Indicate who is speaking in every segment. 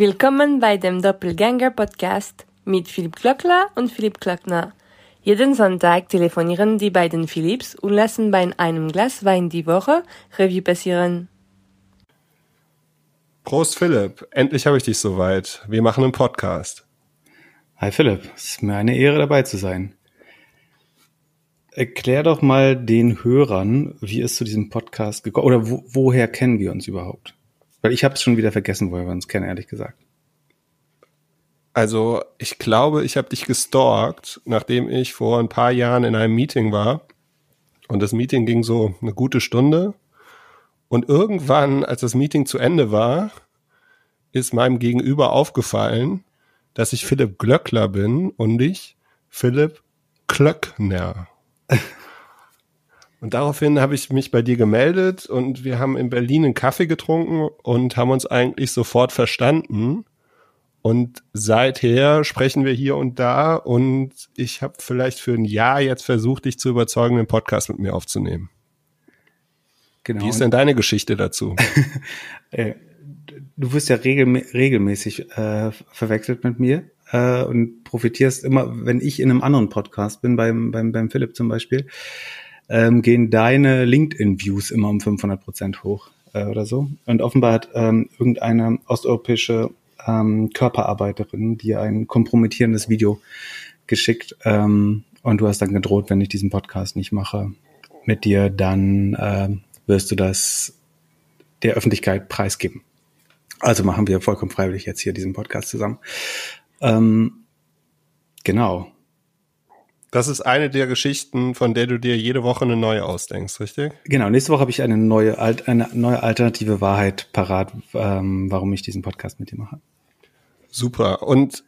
Speaker 1: Willkommen bei dem Doppelgänger Podcast mit Philipp Klöckler und Philipp Klöckner. Jeden Sonntag telefonieren die beiden Philipps und lassen bei einem Glas Wein die Woche Revue passieren.
Speaker 2: Prost Philipp, endlich habe ich dich soweit. Wir machen einen Podcast.
Speaker 3: Hi Philipp, es ist mir eine Ehre dabei zu sein. Erklär doch mal den Hörern, wie es zu diesem Podcast gekommen oder wo, woher kennen wir uns überhaupt? Weil ich habe es schon wieder vergessen, woher wir uns kennen, ehrlich gesagt.
Speaker 2: Also ich glaube, ich habe dich gestalkt, nachdem ich vor ein paar Jahren in einem Meeting war. Und das Meeting ging so eine gute Stunde. Und irgendwann, als das Meeting zu Ende war, ist meinem Gegenüber aufgefallen, dass ich Philipp Glöckler bin und ich Philipp Klöckner. Und daraufhin habe ich mich bei dir gemeldet und wir haben in Berlin einen Kaffee getrunken und haben uns eigentlich sofort verstanden. Und seither sprechen wir hier und da und ich habe vielleicht für ein Jahr jetzt versucht, dich zu überzeugen, einen Podcast mit mir aufzunehmen. Genau. Wie ist denn deine Geschichte dazu?
Speaker 3: Äh, du wirst ja regel, regelmäßig äh, verwechselt mit mir äh, und profitierst immer, wenn ich in einem anderen Podcast bin, beim, beim, beim Philipp zum Beispiel, ähm, gehen deine LinkedIn-Views immer um 500 Prozent hoch äh, oder so. Und offenbar hat ähm, irgendeine osteuropäische ähm, Körperarbeiterin dir ein kompromittierendes Video geschickt ähm, und du hast dann gedroht, wenn ich diesen Podcast nicht mache mit dir, dann äh, wirst du das der Öffentlichkeit preisgeben. Also machen wir vollkommen freiwillig jetzt hier diesen Podcast zusammen. Ähm, genau.
Speaker 2: Das ist eine der Geschichten, von der du dir jede Woche eine neue ausdenkst, richtig?
Speaker 3: Genau, nächste Woche habe ich eine neue, eine neue alternative Wahrheit parat, ähm, warum ich diesen Podcast mit dir mache.
Speaker 2: Super. Und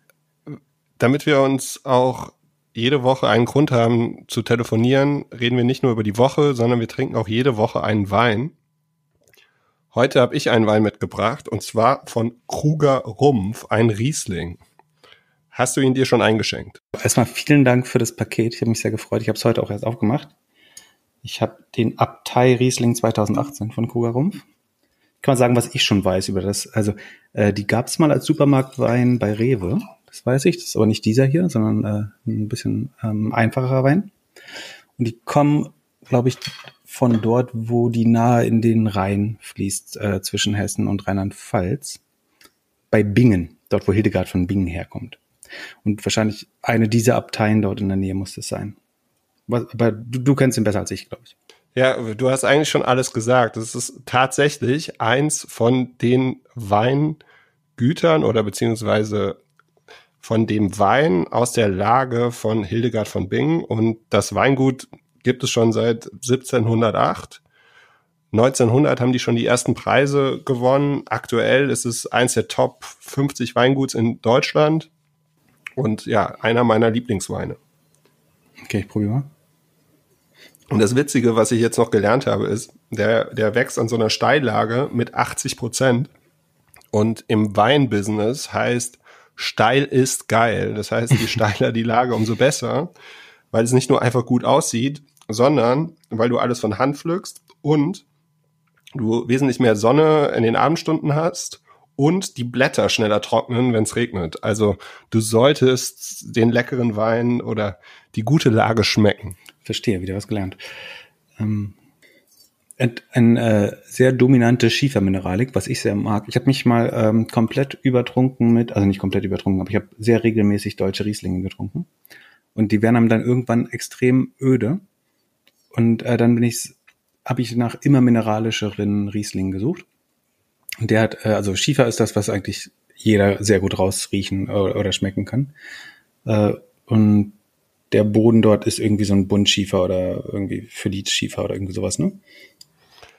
Speaker 2: damit wir uns auch jede Woche einen Grund haben zu telefonieren, reden wir nicht nur über die Woche, sondern wir trinken auch jede Woche einen Wein. Heute habe ich einen Wein mitgebracht und zwar von Kruger Rumpf, ein Riesling. Hast du ihn dir schon eingeschenkt?
Speaker 3: Erstmal vielen Dank für das Paket. Ich habe mich sehr gefreut. Ich habe es heute auch erst aufgemacht. Ich habe den Abtei Riesling 2018 von Kruger Rumpf. Kann man sagen, was ich schon weiß über das. Also äh, die gab es mal als Supermarktwein bei Rewe. Das weiß ich. Das ist aber nicht dieser hier, sondern äh, ein bisschen ähm, einfacherer Wein. Und die kommen, glaube ich, von dort, wo die nahe in den Rhein fließt, äh, zwischen Hessen und Rheinland-Pfalz. Bei Bingen, dort wo Hildegard von Bingen herkommt. Und wahrscheinlich eine dieser Abteien dort in der Nähe muss es sein. Aber du, du kennst ihn besser als ich, glaube ich.
Speaker 2: Ja, du hast eigentlich schon alles gesagt. Es ist tatsächlich eins von den Weingütern oder beziehungsweise von dem Wein aus der Lage von Hildegard von Bingen. Und das Weingut gibt es schon seit 1708. 1900 haben die schon die ersten Preise gewonnen. Aktuell ist es eins der Top 50 Weinguts in Deutschland. Und ja, einer meiner Lieblingsweine.
Speaker 3: Okay, ich probiere mal.
Speaker 2: Und das Witzige, was ich jetzt noch gelernt habe, ist, der, der wächst an so einer Steillage mit 80 Prozent. Und im Weinbusiness heißt, steil ist geil. Das heißt, je steiler die Lage, umso besser, weil es nicht nur einfach gut aussieht, sondern weil du alles von Hand pflückst und du wesentlich mehr Sonne in den Abendstunden hast und die Blätter schneller trocknen, wenn es regnet. Also du solltest den leckeren Wein oder die gute Lage schmecken.
Speaker 3: Verstehe, wieder was gelernt. Ähm, ein äh, sehr dominante Schiefermineralik, was ich sehr mag. Ich habe mich mal ähm, komplett übertrunken mit, also nicht komplett übertrunken, aber ich habe sehr regelmäßig deutsche Rieslinge getrunken. Und die werden einem dann irgendwann extrem öde. Und äh, dann bin ich, habe ich nach immer mineralischeren Rieslingen gesucht der hat, äh, also Schiefer ist das, was eigentlich jeder sehr gut rausriechen oder, oder schmecken kann. Äh, und der Boden dort ist irgendwie so ein Buntschiefer oder irgendwie Phyllit-Schiefer oder irgendwie sowas, ne?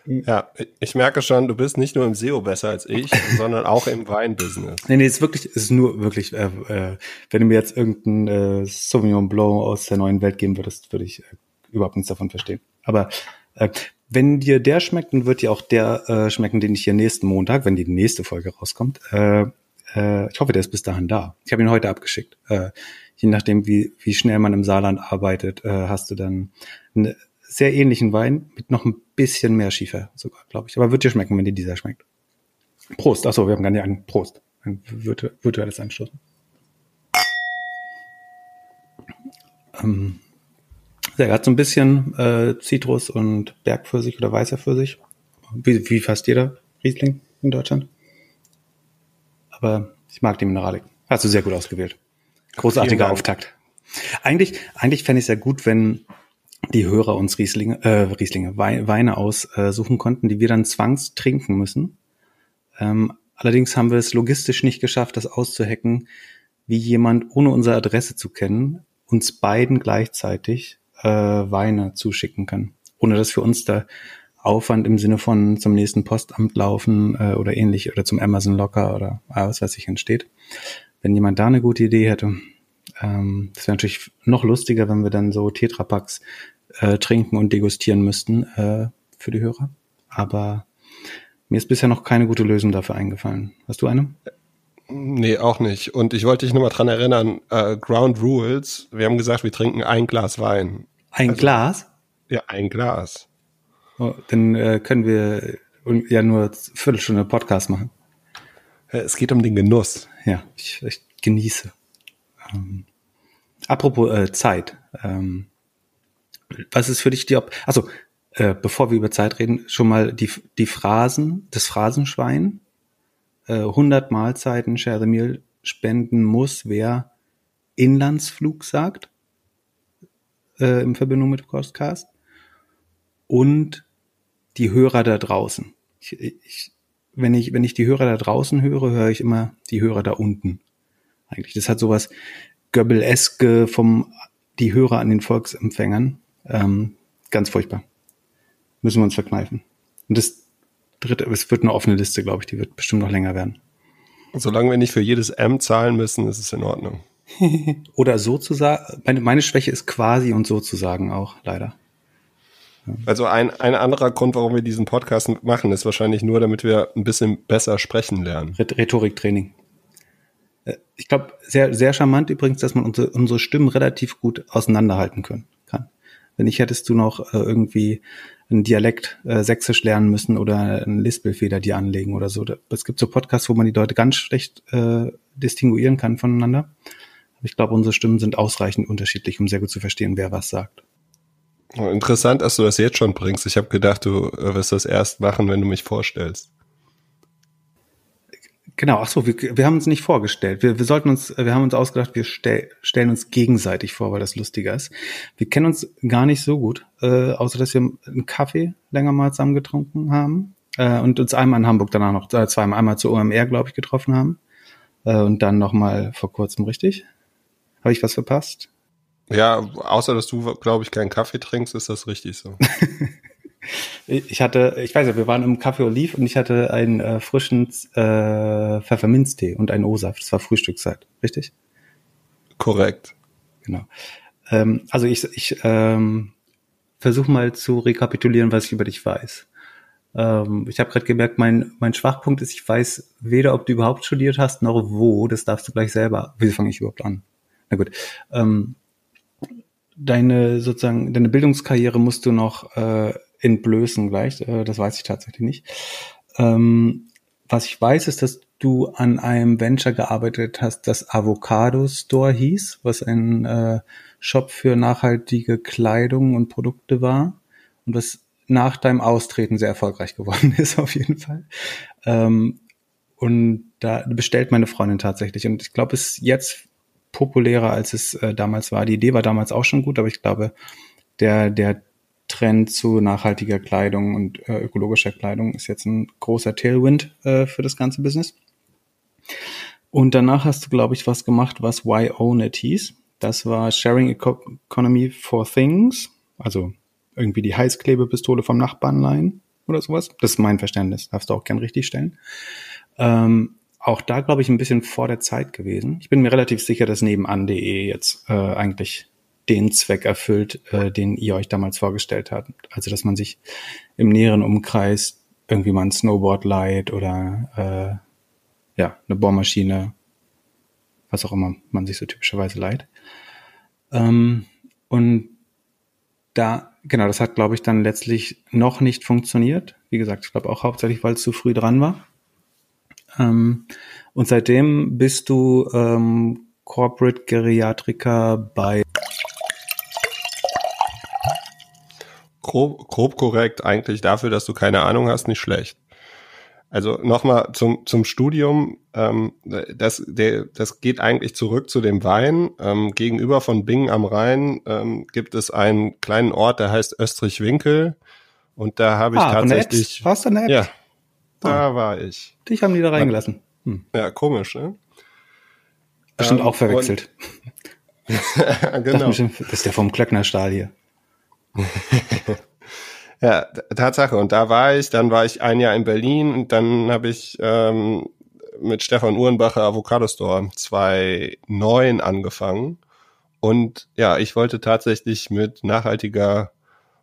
Speaker 2: Ja, ich merke schon, du bist nicht nur im SEO besser als ich, sondern auch im Weinbusiness.
Speaker 3: Nee, nee, es ist wirklich, es ist nur wirklich, äh, äh, wenn du mir jetzt irgendein äh, Sauvignon Blanc aus der neuen Welt geben würdest, würde ich äh, überhaupt nichts davon verstehen. Aber äh, wenn dir der schmeckt, dann wird dir auch der äh, schmecken, den ich hier nächsten Montag, wenn die nächste Folge rauskommt. Äh, äh, ich hoffe, der ist bis dahin da. Ich habe ihn heute abgeschickt. Äh, je nachdem, wie, wie schnell man im Saarland arbeitet, äh, hast du dann einen sehr ähnlichen Wein mit noch ein bisschen mehr Schiefer sogar, glaube ich. Aber wird dir schmecken, wenn dir dieser schmeckt. Prost. Achso, wir haben gar nicht einen. Prost. ein virtuelles Anstoßen. Ähm, er hat so ein bisschen äh, Zitrus und Bergpfirsich oder weißer Pfirsich. Wie, wie fast jeder Riesling in Deutschland. Aber ich mag die Mineralik. Hast du sehr gut ausgewählt. Großartiger Auftakt. Eigentlich, eigentlich fände ich es ja gut, wenn die Hörer uns Rieslinge, äh, Rieslinge, Weine aussuchen konnten, die wir dann zwangs trinken müssen. Ähm, allerdings haben wir es logistisch nicht geschafft, das auszuhacken, wie jemand, ohne unsere Adresse zu kennen, uns beiden gleichzeitig äh, Weine zuschicken kann. Ohne dass für uns da Aufwand im Sinne von zum nächsten Postamt laufen äh, oder ähnlich oder zum Amazon Locker oder ah, was weiß ich entsteht. Wenn jemand da eine gute Idee hätte, ähm, das wäre natürlich noch lustiger, wenn wir dann so Tetrapacks äh, trinken und degustieren müssten äh, für die Hörer. Aber mir ist bisher noch keine gute Lösung dafür eingefallen. Hast du eine?
Speaker 2: Nee, auch nicht. Und ich wollte dich nur mal dran erinnern, äh, Ground Rules, wir haben gesagt, wir trinken ein Glas Wein.
Speaker 3: Ein also, Glas?
Speaker 2: Ja, ein Glas.
Speaker 3: Oh, dann äh, können wir ja nur eine Viertelstunde Podcast machen.
Speaker 2: Es geht um den Genuss.
Speaker 3: Ja, ich, ich genieße. Ähm, apropos äh, Zeit. Ähm, was ist für dich die, Op also äh, bevor wir über Zeit reden, schon mal die, die Phrasen, das Phrasenschwein. Äh, 100 Mahlzeiten Share the Meal spenden muss, wer Inlandsflug sagt, äh, in Verbindung mit Podcast. Und die Hörer da draußen. Ich, ich, wenn ich, wenn ich die Hörer da draußen höre, höre ich immer die Hörer da unten. Eigentlich. Das hat sowas Göbbeleske vom, die Hörer an den Volksempfängern. Ähm, ganz furchtbar. Müssen wir uns verkneifen. Und das dritte, es wird eine offene Liste, glaube ich, die wird bestimmt noch länger werden.
Speaker 2: Solange wir nicht für jedes M zahlen müssen, ist es in Ordnung.
Speaker 3: Oder sozusagen, meine, meine Schwäche ist quasi und sozusagen auch, leider.
Speaker 2: Also ein, ein anderer Grund, warum wir diesen Podcast machen, ist wahrscheinlich nur, damit wir ein bisschen besser sprechen lernen.
Speaker 3: Rhetoriktraining. Äh, ich glaube, sehr, sehr charmant übrigens, dass man unsere, unsere Stimmen relativ gut auseinanderhalten können, kann. Wenn nicht, hättest du noch äh, irgendwie einen Dialekt äh, sächsisch lernen müssen oder einen Lispelfeder dir anlegen oder so. Es gibt so Podcasts, wo man die Leute ganz schlecht äh, distinguieren kann voneinander. Ich glaube, unsere Stimmen sind ausreichend unterschiedlich, um sehr gut zu verstehen, wer was sagt.
Speaker 2: Interessant, dass du das jetzt schon bringst. Ich habe gedacht, du äh, wirst das erst machen, wenn du mich vorstellst.
Speaker 3: Genau, ach so, wir, wir haben uns nicht vorgestellt. Wir, wir sollten uns, wir haben uns ausgedacht, wir stell, stellen uns gegenseitig vor, weil das lustiger ist. Wir kennen uns gar nicht so gut, äh, außer dass wir einen Kaffee länger mal zusammen getrunken haben äh, und uns einmal in Hamburg danach noch, äh, zweimal einmal zur OMR, glaube ich, getroffen haben äh, und dann noch mal vor kurzem, richtig? Habe ich was verpasst?
Speaker 2: Ja, außer dass du, glaube ich, keinen Kaffee trinkst, ist das richtig so.
Speaker 3: ich hatte, ich weiß ja, wir waren im Café Olive und ich hatte einen äh, frischen äh, Pfefferminztee und einen O-Saft. Das war Frühstückszeit, richtig?
Speaker 2: Korrekt.
Speaker 3: Genau. Ähm, also ich, ich ähm, versuche mal zu rekapitulieren, was ich über dich weiß. Ähm, ich habe gerade gemerkt, mein, mein Schwachpunkt ist, ich weiß weder, ob du überhaupt studiert hast, noch wo. Das darfst du gleich selber. Wie fange ich überhaupt an? Na gut. Ähm, deine sozusagen deine Bildungskarriere musst du noch äh, entblößen gleich. Äh, das weiß ich tatsächlich nicht. Ähm, was ich weiß, ist, dass du an einem Venture gearbeitet hast, das Avocado Store hieß, was ein äh, Shop für nachhaltige Kleidung und Produkte war und was nach deinem Austreten sehr erfolgreich geworden ist, auf jeden Fall. Ähm, und da bestellt meine Freundin tatsächlich. Und ich glaube, es ist jetzt populärer, als es äh, damals war. Die Idee war damals auch schon gut, aber ich glaube, der, der Trend zu nachhaltiger Kleidung und äh, ökologischer Kleidung ist jetzt ein großer Tailwind äh, für das ganze Business. Und danach hast du, glaube ich, was gemacht, was Why Own It hieß. Das war Sharing Economy for Things, also irgendwie die Heißklebepistole vom Nachbarn leihen oder sowas. Das ist mein Verständnis, darfst du auch gern richtig stellen. Ähm, auch da, glaube ich, ein bisschen vor der Zeit gewesen. Ich bin mir relativ sicher, dass nebenan.de jetzt äh, eigentlich den Zweck erfüllt, äh, den ihr euch damals vorgestellt habt. Also, dass man sich im näheren Umkreis irgendwie mal ein Snowboard leiht oder äh, ja, eine Bohrmaschine, was auch immer man sich so typischerweise leiht. Ähm, und da, genau, das hat, glaube ich, dann letztlich noch nicht funktioniert. Wie gesagt, ich glaube auch hauptsächlich, weil es zu früh dran war. Ähm, und seitdem bist du ähm, Corporate Geriatriker bei
Speaker 2: grob, grob korrekt eigentlich dafür, dass du keine Ahnung hast, nicht schlecht. Also nochmal zum, zum Studium, ähm, das, der, das geht eigentlich zurück zu dem Wein. Ähm, gegenüber von Bingen am Rhein ähm, gibt es einen kleinen Ort, der heißt Österreich-Winkel. Und da habe ich ah, tatsächlich.
Speaker 3: Warst du?
Speaker 2: Ja, da ah. war ich.
Speaker 3: Dich haben die da reingelassen.
Speaker 2: Hm. Ja, komisch, ne?
Speaker 3: Bestimmt ähm, auch verwechselt. genau. das ist der vom Klöcknerstahl hier.
Speaker 2: ja, Tatsache. Und da war ich, dann war ich ein Jahr in Berlin und dann habe ich ähm, mit Stefan Uhrenbacher Avocado Store 2009 angefangen. Und ja, ich wollte tatsächlich mit nachhaltiger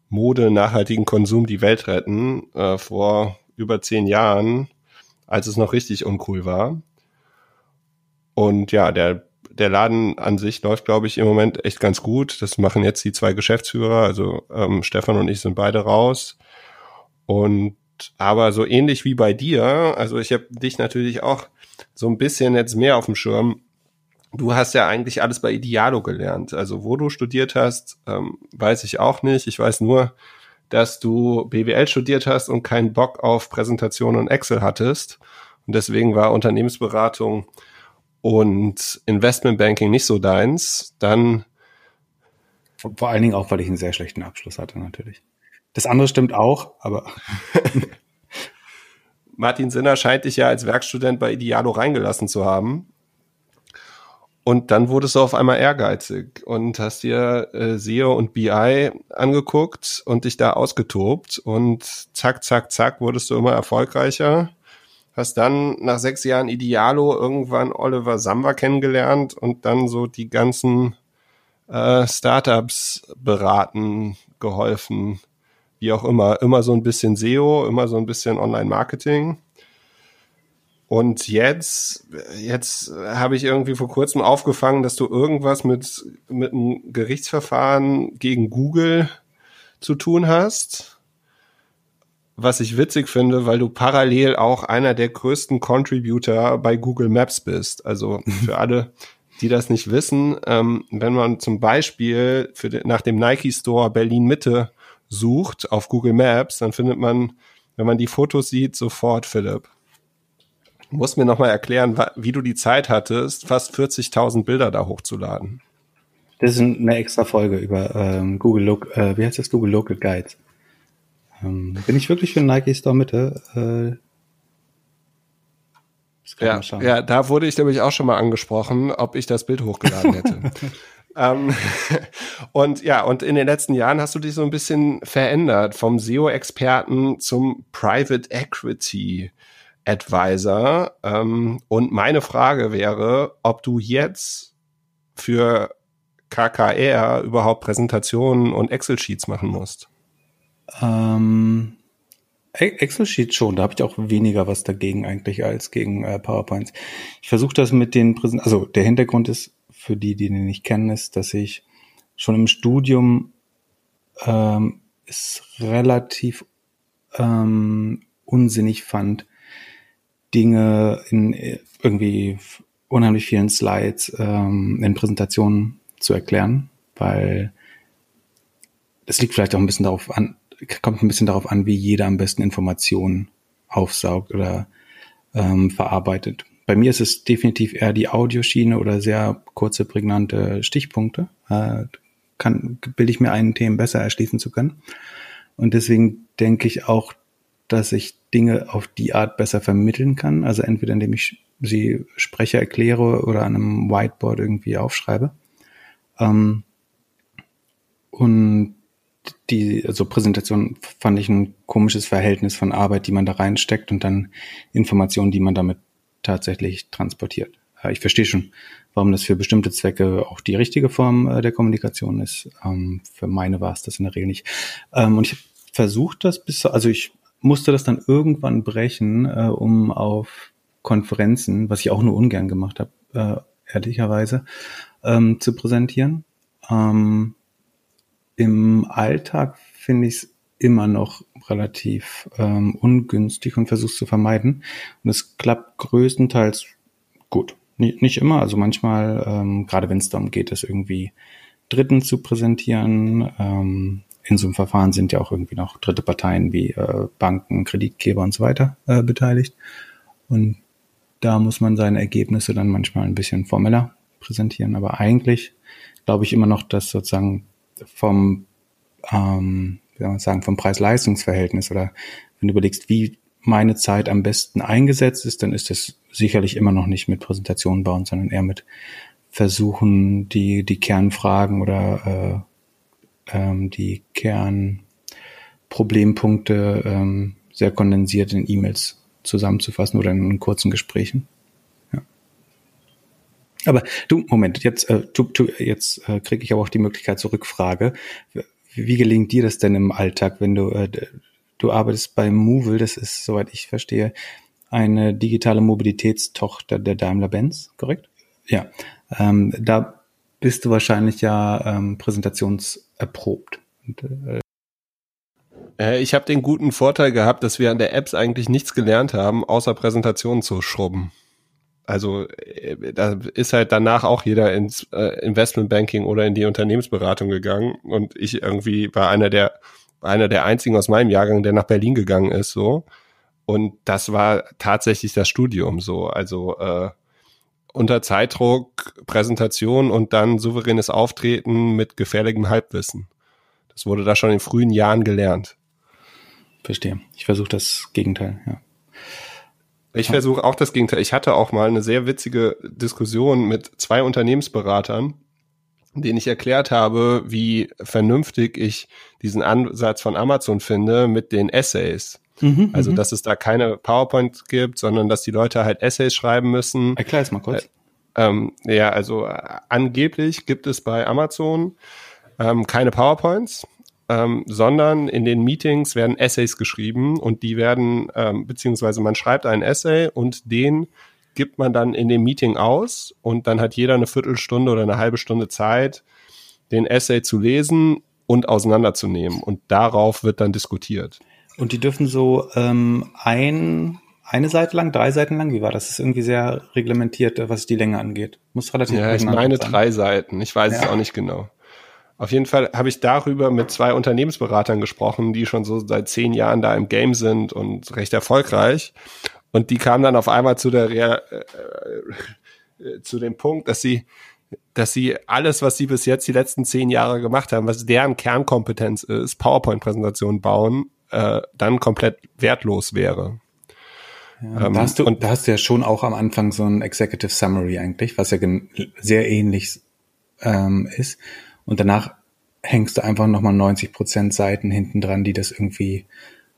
Speaker 2: Mode, nachhaltigen Konsum die Welt retten, äh, vor über zehn Jahren, als es noch richtig uncool war. Und ja, der der Laden an sich läuft, glaube ich, im Moment echt ganz gut. Das machen jetzt die zwei Geschäftsführer, also ähm, Stefan und ich sind beide raus. Und aber so ähnlich wie bei dir, also ich habe dich natürlich auch so ein bisschen jetzt mehr auf dem Schirm. Du hast ja eigentlich alles bei Idealo gelernt. Also wo du studiert hast, ähm, weiß ich auch nicht. Ich weiß nur, dass du BWL studiert hast und keinen Bock auf Präsentation und Excel hattest. Und deswegen war Unternehmensberatung und Investmentbanking nicht so deins, dann
Speaker 3: vor allen Dingen auch, weil ich einen sehr schlechten Abschluss hatte, natürlich. Das andere stimmt auch, aber.
Speaker 2: Martin Sinner scheint dich ja als Werkstudent bei Idealo reingelassen zu haben. Und dann wurdest du auf einmal ehrgeizig und hast dir äh, SEO und BI angeguckt und dich da ausgetobt und zack, zack, zack wurdest du immer erfolgreicher hast dann nach sechs Jahren Idealo irgendwann Oliver Samba kennengelernt und dann so die ganzen äh, Startups beraten, geholfen, wie auch immer. Immer so ein bisschen SEO, immer so ein bisschen Online-Marketing. Und jetzt, jetzt habe ich irgendwie vor kurzem aufgefangen, dass du irgendwas mit, mit einem Gerichtsverfahren gegen Google zu tun hast was ich witzig finde, weil du parallel auch einer der größten Contributor bei Google Maps bist. Also für alle, die das nicht wissen, ähm, wenn man zum Beispiel für den, nach dem Nike Store Berlin Mitte sucht auf Google Maps, dann findet man, wenn man die Fotos sieht, sofort Philipp. Musst mir nochmal erklären, wie du die Zeit hattest, fast 40.000 Bilder da hochzuladen.
Speaker 3: Das ist eine extra Folge über ähm, Google Look, äh, wie heißt das Google Local Guides. Ähm, bin ich wirklich für Nike Store Mitte? Äh,
Speaker 2: ja, ja, da wurde ich nämlich auch schon mal angesprochen, ob ich das Bild hochgeladen hätte. ähm, und ja, und in den letzten Jahren hast du dich so ein bisschen verändert vom SEO-Experten zum Private Equity Advisor. Ähm, und meine Frage wäre, ob du jetzt für KKR überhaupt Präsentationen und Excel-Sheets machen musst.
Speaker 3: Ähm, Excel-Sheet schon, da habe ich auch weniger was dagegen eigentlich als gegen äh, PowerPoints. Ich versuche das mit den Präsent also der Hintergrund ist, für die, die den nicht kennen, ist, dass ich schon im Studium ähm, es relativ ähm, unsinnig fand, Dinge in irgendwie unheimlich vielen Slides ähm, in Präsentationen zu erklären, weil es liegt vielleicht auch ein bisschen darauf an, kommt ein bisschen darauf an, wie jeder am besten Informationen aufsaugt oder ähm, verarbeitet. Bei mir ist es definitiv eher die Audioschiene oder sehr kurze, prägnante Stichpunkte. Äh, kann, bilde ich mir einen Themen besser erschließen zu können. Und deswegen denke ich auch, dass ich Dinge auf die Art besser vermitteln kann. Also entweder indem ich sie spreche, erkläre oder an einem Whiteboard irgendwie aufschreibe. Ähm, und die also Präsentation fand ich ein komisches Verhältnis von Arbeit, die man da reinsteckt und dann Informationen, die man damit tatsächlich transportiert. Ich verstehe schon, warum das für bestimmte Zwecke auch die richtige Form äh, der Kommunikation ist. Ähm, für meine war es das in der Regel nicht. Ähm, und ich versucht, das bis, also ich musste das dann irgendwann brechen, äh, um auf Konferenzen, was ich auch nur ungern gemacht habe, äh, ehrlicherweise, ähm, zu präsentieren. Im Alltag finde ich es immer noch relativ ähm, ungünstig und versuche zu vermeiden. Und es klappt größtenteils gut. Nicht, nicht immer, also manchmal, ähm, gerade wenn es darum geht, es irgendwie Dritten zu präsentieren. Ähm, in so einem Verfahren sind ja auch irgendwie noch dritte Parteien wie äh, Banken, Kreditgeber und so weiter äh, beteiligt. Und da muss man seine Ergebnisse dann manchmal ein bisschen formeller präsentieren. Aber eigentlich glaube ich immer noch, dass sozusagen vom, ähm, wie soll man sagen, vom Preis-Leistungs-Verhältnis oder wenn du überlegst, wie meine Zeit am besten eingesetzt ist, dann ist das sicherlich immer noch nicht mit Präsentationen bauen, sondern eher mit versuchen, die, die Kernfragen oder äh, ähm, die Kernproblempunkte ähm, sehr kondensiert in E-Mails zusammenzufassen oder in kurzen Gesprächen. Ja. Aber du, Moment, jetzt, äh, tu, tu, jetzt äh, kriege ich aber auch die Möglichkeit zur Rückfrage. Wie gelingt dir das denn im Alltag, wenn du, äh, du arbeitest bei Movil, das ist, soweit ich verstehe, eine digitale Mobilitätstochter der Daimler-Benz, korrekt? Ja. Ähm, da bist du wahrscheinlich ja ähm, präsentationserprobt. Und, äh,
Speaker 2: äh, ich habe den guten Vorteil gehabt, dass wir an der Apps eigentlich nichts gelernt haben, außer Präsentationen zu schrubben. Also äh, da ist halt danach auch jeder ins äh, Investmentbanking oder in die Unternehmensberatung gegangen und ich irgendwie war einer der einer der einzigen aus meinem Jahrgang, der nach Berlin gegangen ist, so. Und das war tatsächlich das Studium so. Also äh, unter Zeitdruck, Präsentation und dann souveränes Auftreten mit gefährlichem Halbwissen. Das wurde da schon in frühen Jahren gelernt.
Speaker 3: Verstehe. Ich versuche das Gegenteil, ja.
Speaker 2: Ich versuche auch das Gegenteil. Ich hatte auch mal eine sehr witzige Diskussion mit zwei Unternehmensberatern, denen ich erklärt habe, wie vernünftig ich diesen Ansatz von Amazon finde mit den Essays. Mhm, also, mhm. dass es da keine PowerPoint gibt, sondern dass die Leute halt Essays schreiben müssen.
Speaker 3: Erklär es mal kurz.
Speaker 2: Äh, ähm, ja, also äh, angeblich gibt es bei Amazon ähm, keine PowerPoints, ähm, sondern in den Meetings werden Essays geschrieben und die werden, ähm, beziehungsweise man schreibt einen Essay und den gibt man dann in dem Meeting aus und dann hat jeder eine Viertelstunde oder eine halbe Stunde Zeit, den Essay zu lesen und auseinanderzunehmen und darauf wird dann diskutiert.
Speaker 3: Und die dürfen so ähm, ein, eine Seite lang, drei Seiten lang, wie war das? Das ist irgendwie sehr reglementiert, was die Länge angeht. Muss relativ
Speaker 2: Ja, ich meine sein. drei Seiten. Ich weiß ja. es auch nicht genau. Auf jeden Fall habe ich darüber mit zwei Unternehmensberatern gesprochen, die schon so seit zehn Jahren da im Game sind und recht erfolgreich. Und die kamen dann auf einmal zu der Real, äh, äh, zu dem Punkt, dass sie dass sie alles, was sie bis jetzt die letzten zehn Jahre gemacht haben, was deren Kernkompetenz ist, PowerPoint-Präsentationen bauen, äh, dann komplett wertlos wäre.
Speaker 3: Ja, ähm, da, hast du, und, da hast du ja schon auch am Anfang so ein Executive Summary eigentlich, was ja sehr ähnlich ähm, ist. Und danach hängst du einfach nochmal 90 Prozent Seiten hinten dran, die das irgendwie,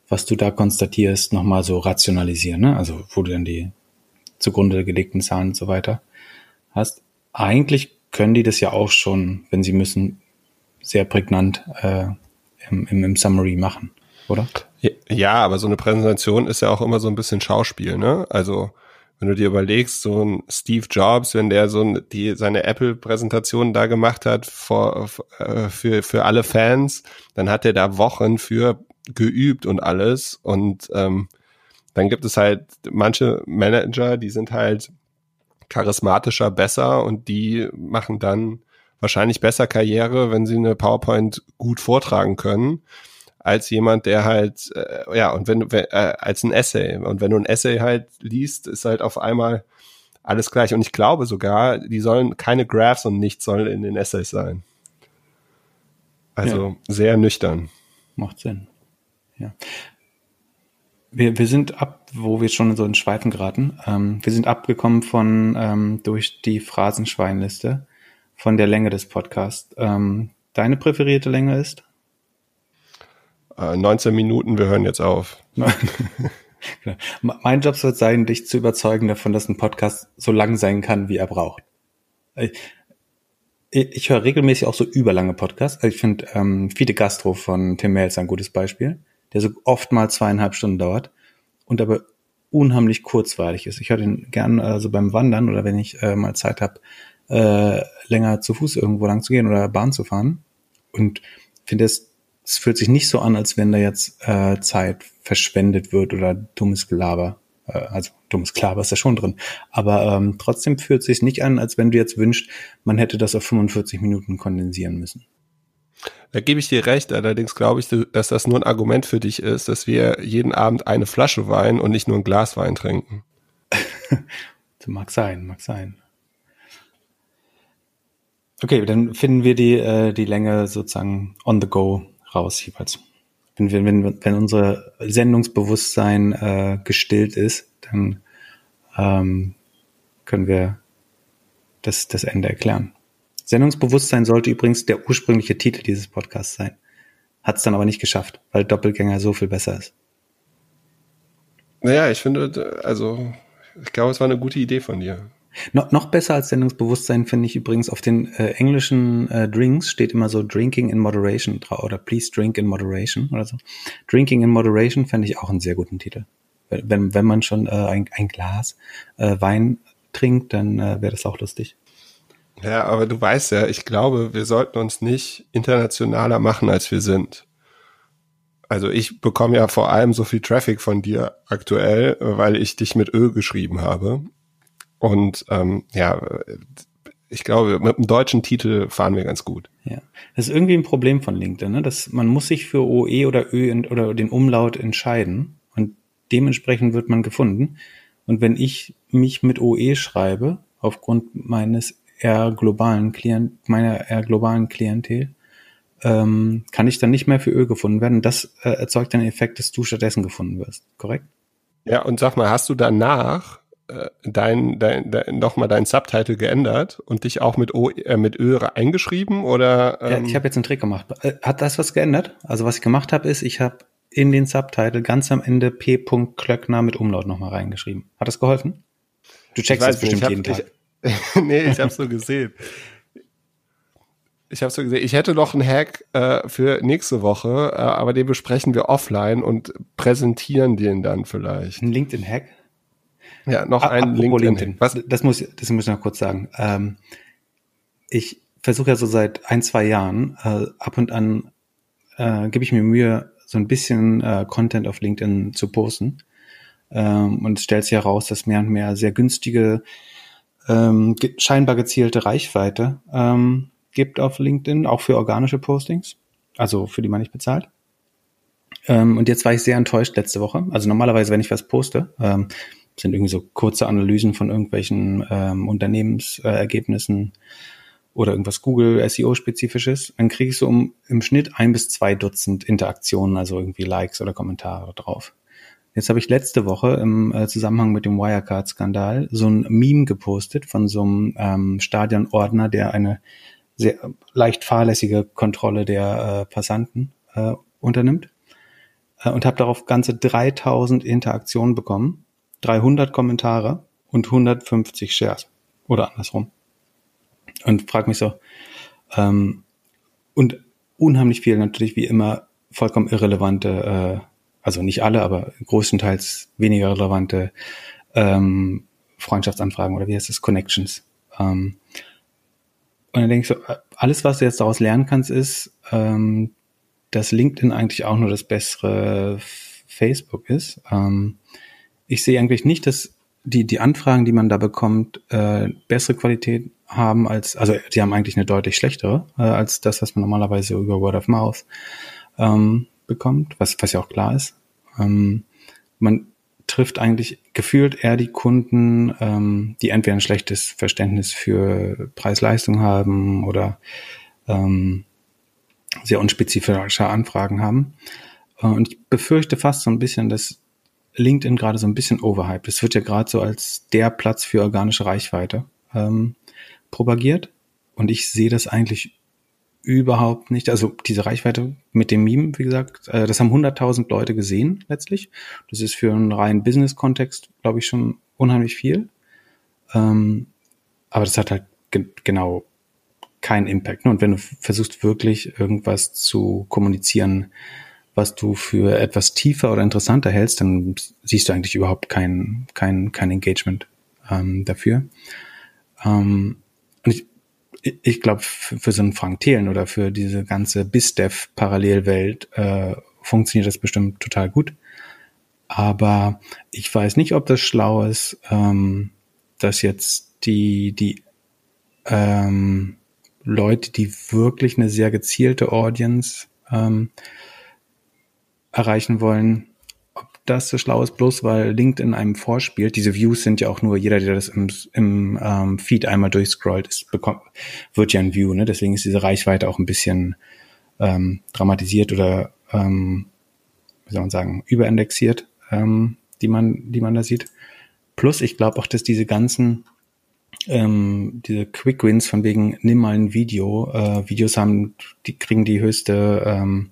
Speaker 3: was du da konstatierst, nochmal so rationalisieren. Ne? Also wo du dann die zugrunde gelegten Zahlen und so weiter hast. Eigentlich können die das ja auch schon, wenn sie müssen, sehr prägnant äh, im, im, im Summary machen, oder?
Speaker 2: Ja, aber so eine Präsentation ist ja auch immer so ein bisschen Schauspiel, ne? Also wenn du dir überlegst, so ein Steve Jobs, wenn der so ein, die, seine Apple-Präsentation da gemacht hat vor, äh, für, für alle Fans, dann hat er da Wochen für geübt und alles. Und ähm, dann gibt es halt manche Manager, die sind halt charismatischer, besser und die machen dann wahrscheinlich besser Karriere, wenn sie eine PowerPoint gut vortragen können als jemand, der halt, äh, ja, und wenn, wenn äh, als ein Essay. Und wenn du ein Essay halt liest, ist halt auf einmal alles gleich. Und ich glaube sogar, die sollen keine Graphs und nichts sollen in den Essays sein. Also ja. sehr nüchtern.
Speaker 3: Macht Sinn. Ja. Wir, wir sind ab, wo wir schon so in Schweifen geraten. Ähm, wir sind abgekommen von ähm, durch die Phrasenschweinliste von der Länge des Podcasts. Ähm, deine präferierte Länge ist?
Speaker 2: 19 äh, Minuten, wir hören jetzt auf.
Speaker 3: mein Job wird sein, dich zu überzeugen davon, dass ein Podcast so lang sein kann, wie er braucht. Ich, ich höre regelmäßig auch so überlange Podcasts. Also ich finde ähm, Fide Gastro von Tim Melz ein gutes Beispiel, der so oft mal zweieinhalb Stunden dauert und aber unheimlich kurzweilig ist. Ich höre den gern äh, so beim Wandern oder wenn ich äh, mal Zeit habe, äh, länger zu Fuß irgendwo lang zu gehen oder Bahn zu fahren und finde es es fühlt sich nicht so an, als wenn da jetzt äh, Zeit verschwendet wird oder dummes Gelaber. Äh, also dummes Gelaber ist da schon drin. Aber ähm, trotzdem fühlt es sich nicht an, als wenn du jetzt wünscht, man hätte das auf 45 Minuten kondensieren müssen.
Speaker 2: Da gebe ich dir recht, allerdings glaube ich, dass das nur ein Argument für dich ist, dass wir jeden Abend eine Flasche Wein und nicht nur ein Glas Wein trinken.
Speaker 3: mag sein, mag sein. Okay, dann finden wir die, äh, die Länge sozusagen on the go raus jeweils. Wenn, wir, wenn, wenn unser Sendungsbewusstsein äh, gestillt ist, dann ähm, können wir das, das Ende erklären. Sendungsbewusstsein sollte übrigens der ursprüngliche Titel dieses Podcasts sein. Hat es dann aber nicht geschafft, weil Doppelgänger so viel besser ist.
Speaker 2: Naja, ich finde, also ich glaube, es war eine gute Idee von dir.
Speaker 3: No, noch besser als Sendungsbewusstsein finde ich übrigens auf den äh, englischen äh, Drinks steht immer so Drinking in Moderation drauf oder Please Drink in Moderation oder so. Drinking in Moderation fände ich auch einen sehr guten Titel. Wenn, wenn man schon äh, ein, ein Glas äh, Wein trinkt, dann äh, wäre das auch lustig.
Speaker 2: Ja, aber du weißt ja, ich glaube, wir sollten uns nicht internationaler machen, als wir sind. Also ich bekomme ja vor allem so viel Traffic von dir aktuell, weil ich dich mit Ö geschrieben habe. Und ähm, ja, ich glaube, mit dem deutschen Titel fahren wir ganz gut.
Speaker 3: Ja, das ist irgendwie ein Problem von LinkedIn, ne? dass man muss sich für OE oder Ö oder den Umlaut entscheiden und dementsprechend wird man gefunden. Und wenn ich mich mit OE schreibe, aufgrund meines eher globalen Klient, meiner eher globalen Klientel, ähm, kann ich dann nicht mehr für Ö gefunden werden. Das äh, erzeugt den Effekt, dass du stattdessen gefunden wirst, korrekt?
Speaker 2: Ja, und sag mal, hast du danach dein, dein, dein nochmal dein Subtitle geändert und dich auch mit, o, äh, mit Ö eingeschrieben oder?
Speaker 3: Ähm? Ja, ich habe jetzt einen Trick gemacht. Äh, hat das was geändert? Also was ich gemacht habe, ist, ich habe in den Subtitle ganz am Ende P. Klöckner mit Umlaut nochmal reingeschrieben. Hat das geholfen?
Speaker 2: Du checkst das bestimmt hab, jeden Tag. Ich, nee, ich habe so gesehen. Ich habe so gesehen, ich hätte noch einen Hack äh, für nächste Woche, äh, aber den besprechen wir offline und präsentieren den dann vielleicht.
Speaker 3: Ein LinkedIn-Hack?
Speaker 2: Ja, noch ein LinkedIn. LinkedIn.
Speaker 3: Was? Das muss, das muss ich noch kurz sagen. Ähm, ich versuche ja so seit ein, zwei Jahren, äh, ab und an äh, gebe ich mir Mühe, so ein bisschen äh, Content auf LinkedIn zu posten. Ähm, und es stellt sich heraus, dass mehr und mehr sehr günstige, ähm, ge scheinbar gezielte Reichweite ähm, gibt auf LinkedIn, auch für organische Postings, also für die man nicht bezahlt. Ähm, und jetzt war ich sehr enttäuscht letzte Woche. Also normalerweise, wenn ich was poste, ähm, sind irgendwie so kurze Analysen von irgendwelchen ähm, Unternehmensergebnissen oder irgendwas Google SEO-spezifisches, dann kriege ich so um, im Schnitt ein bis zwei Dutzend Interaktionen, also irgendwie Likes oder Kommentare drauf. Jetzt habe ich letzte Woche im äh, Zusammenhang mit dem Wirecard-Skandal so ein Meme gepostet von so einem ähm, Stadionordner, der eine sehr leicht fahrlässige Kontrolle der äh, Passanten äh, unternimmt äh, und habe darauf ganze 3000 Interaktionen bekommen 300 Kommentare und 150 Shares oder andersrum. Und frag mich so, ähm, und unheimlich viel natürlich wie immer vollkommen irrelevante, äh, also nicht alle, aber größtenteils weniger relevante ähm, Freundschaftsanfragen oder wie heißt das, Connections. Ähm, und dann denke ich so, alles, was du jetzt daraus lernen kannst, ist, ähm, dass LinkedIn eigentlich auch nur das bessere Facebook ist. Ähm, ich sehe eigentlich nicht, dass die, die Anfragen, die man da bekommt, äh, bessere Qualität haben als, also die haben eigentlich eine deutlich schlechtere, äh, als das, was man normalerweise über Word of Mouth ähm, bekommt, was, was ja auch klar ist. Ähm, man trifft eigentlich gefühlt eher die Kunden, ähm, die entweder ein schlechtes Verständnis für Preis-Leistung haben oder ähm, sehr unspezifische Anfragen haben. Äh, und ich befürchte fast so ein bisschen, dass LinkedIn gerade so ein bisschen overhyped. Es wird ja gerade so als der Platz für organische Reichweite ähm, propagiert. Und ich sehe das eigentlich überhaupt nicht. Also diese Reichweite mit dem Meme, wie gesagt, äh, das haben 100.000 Leute gesehen letztlich. Das ist für einen reinen Business-Kontext, glaube ich, schon unheimlich viel. Ähm, aber das hat halt ge genau keinen Impact. Ne? Und wenn du versuchst wirklich irgendwas zu kommunizieren, was du für etwas tiefer oder interessanter hältst, dann siehst du eigentlich überhaupt kein, kein, kein Engagement ähm, dafür. Ähm, und ich, ich glaube, für, für, so einen Frank Thelen oder für diese ganze BizDev-Parallelwelt äh, funktioniert das bestimmt total gut. Aber ich weiß nicht, ob das schlau ist, ähm, dass jetzt die, die ähm, Leute, die wirklich eine sehr gezielte Audience ähm, erreichen wollen, ob das so schlau ist, bloß weil LinkedIn einem vorspielt. Diese Views sind ja auch nur, jeder, der das im, im ähm, Feed einmal durchscrollt, ist, bekommt, wird ja ein View. Ne? Deswegen ist diese Reichweite auch ein bisschen ähm, dramatisiert oder, ähm, wie soll man sagen, überindexiert, ähm, die, man, die man da sieht. Plus, ich glaube auch, dass diese ganzen ähm, diese Quick Wins von wegen nimm mal ein Video. Äh, Videos haben, die kriegen die höchste ähm,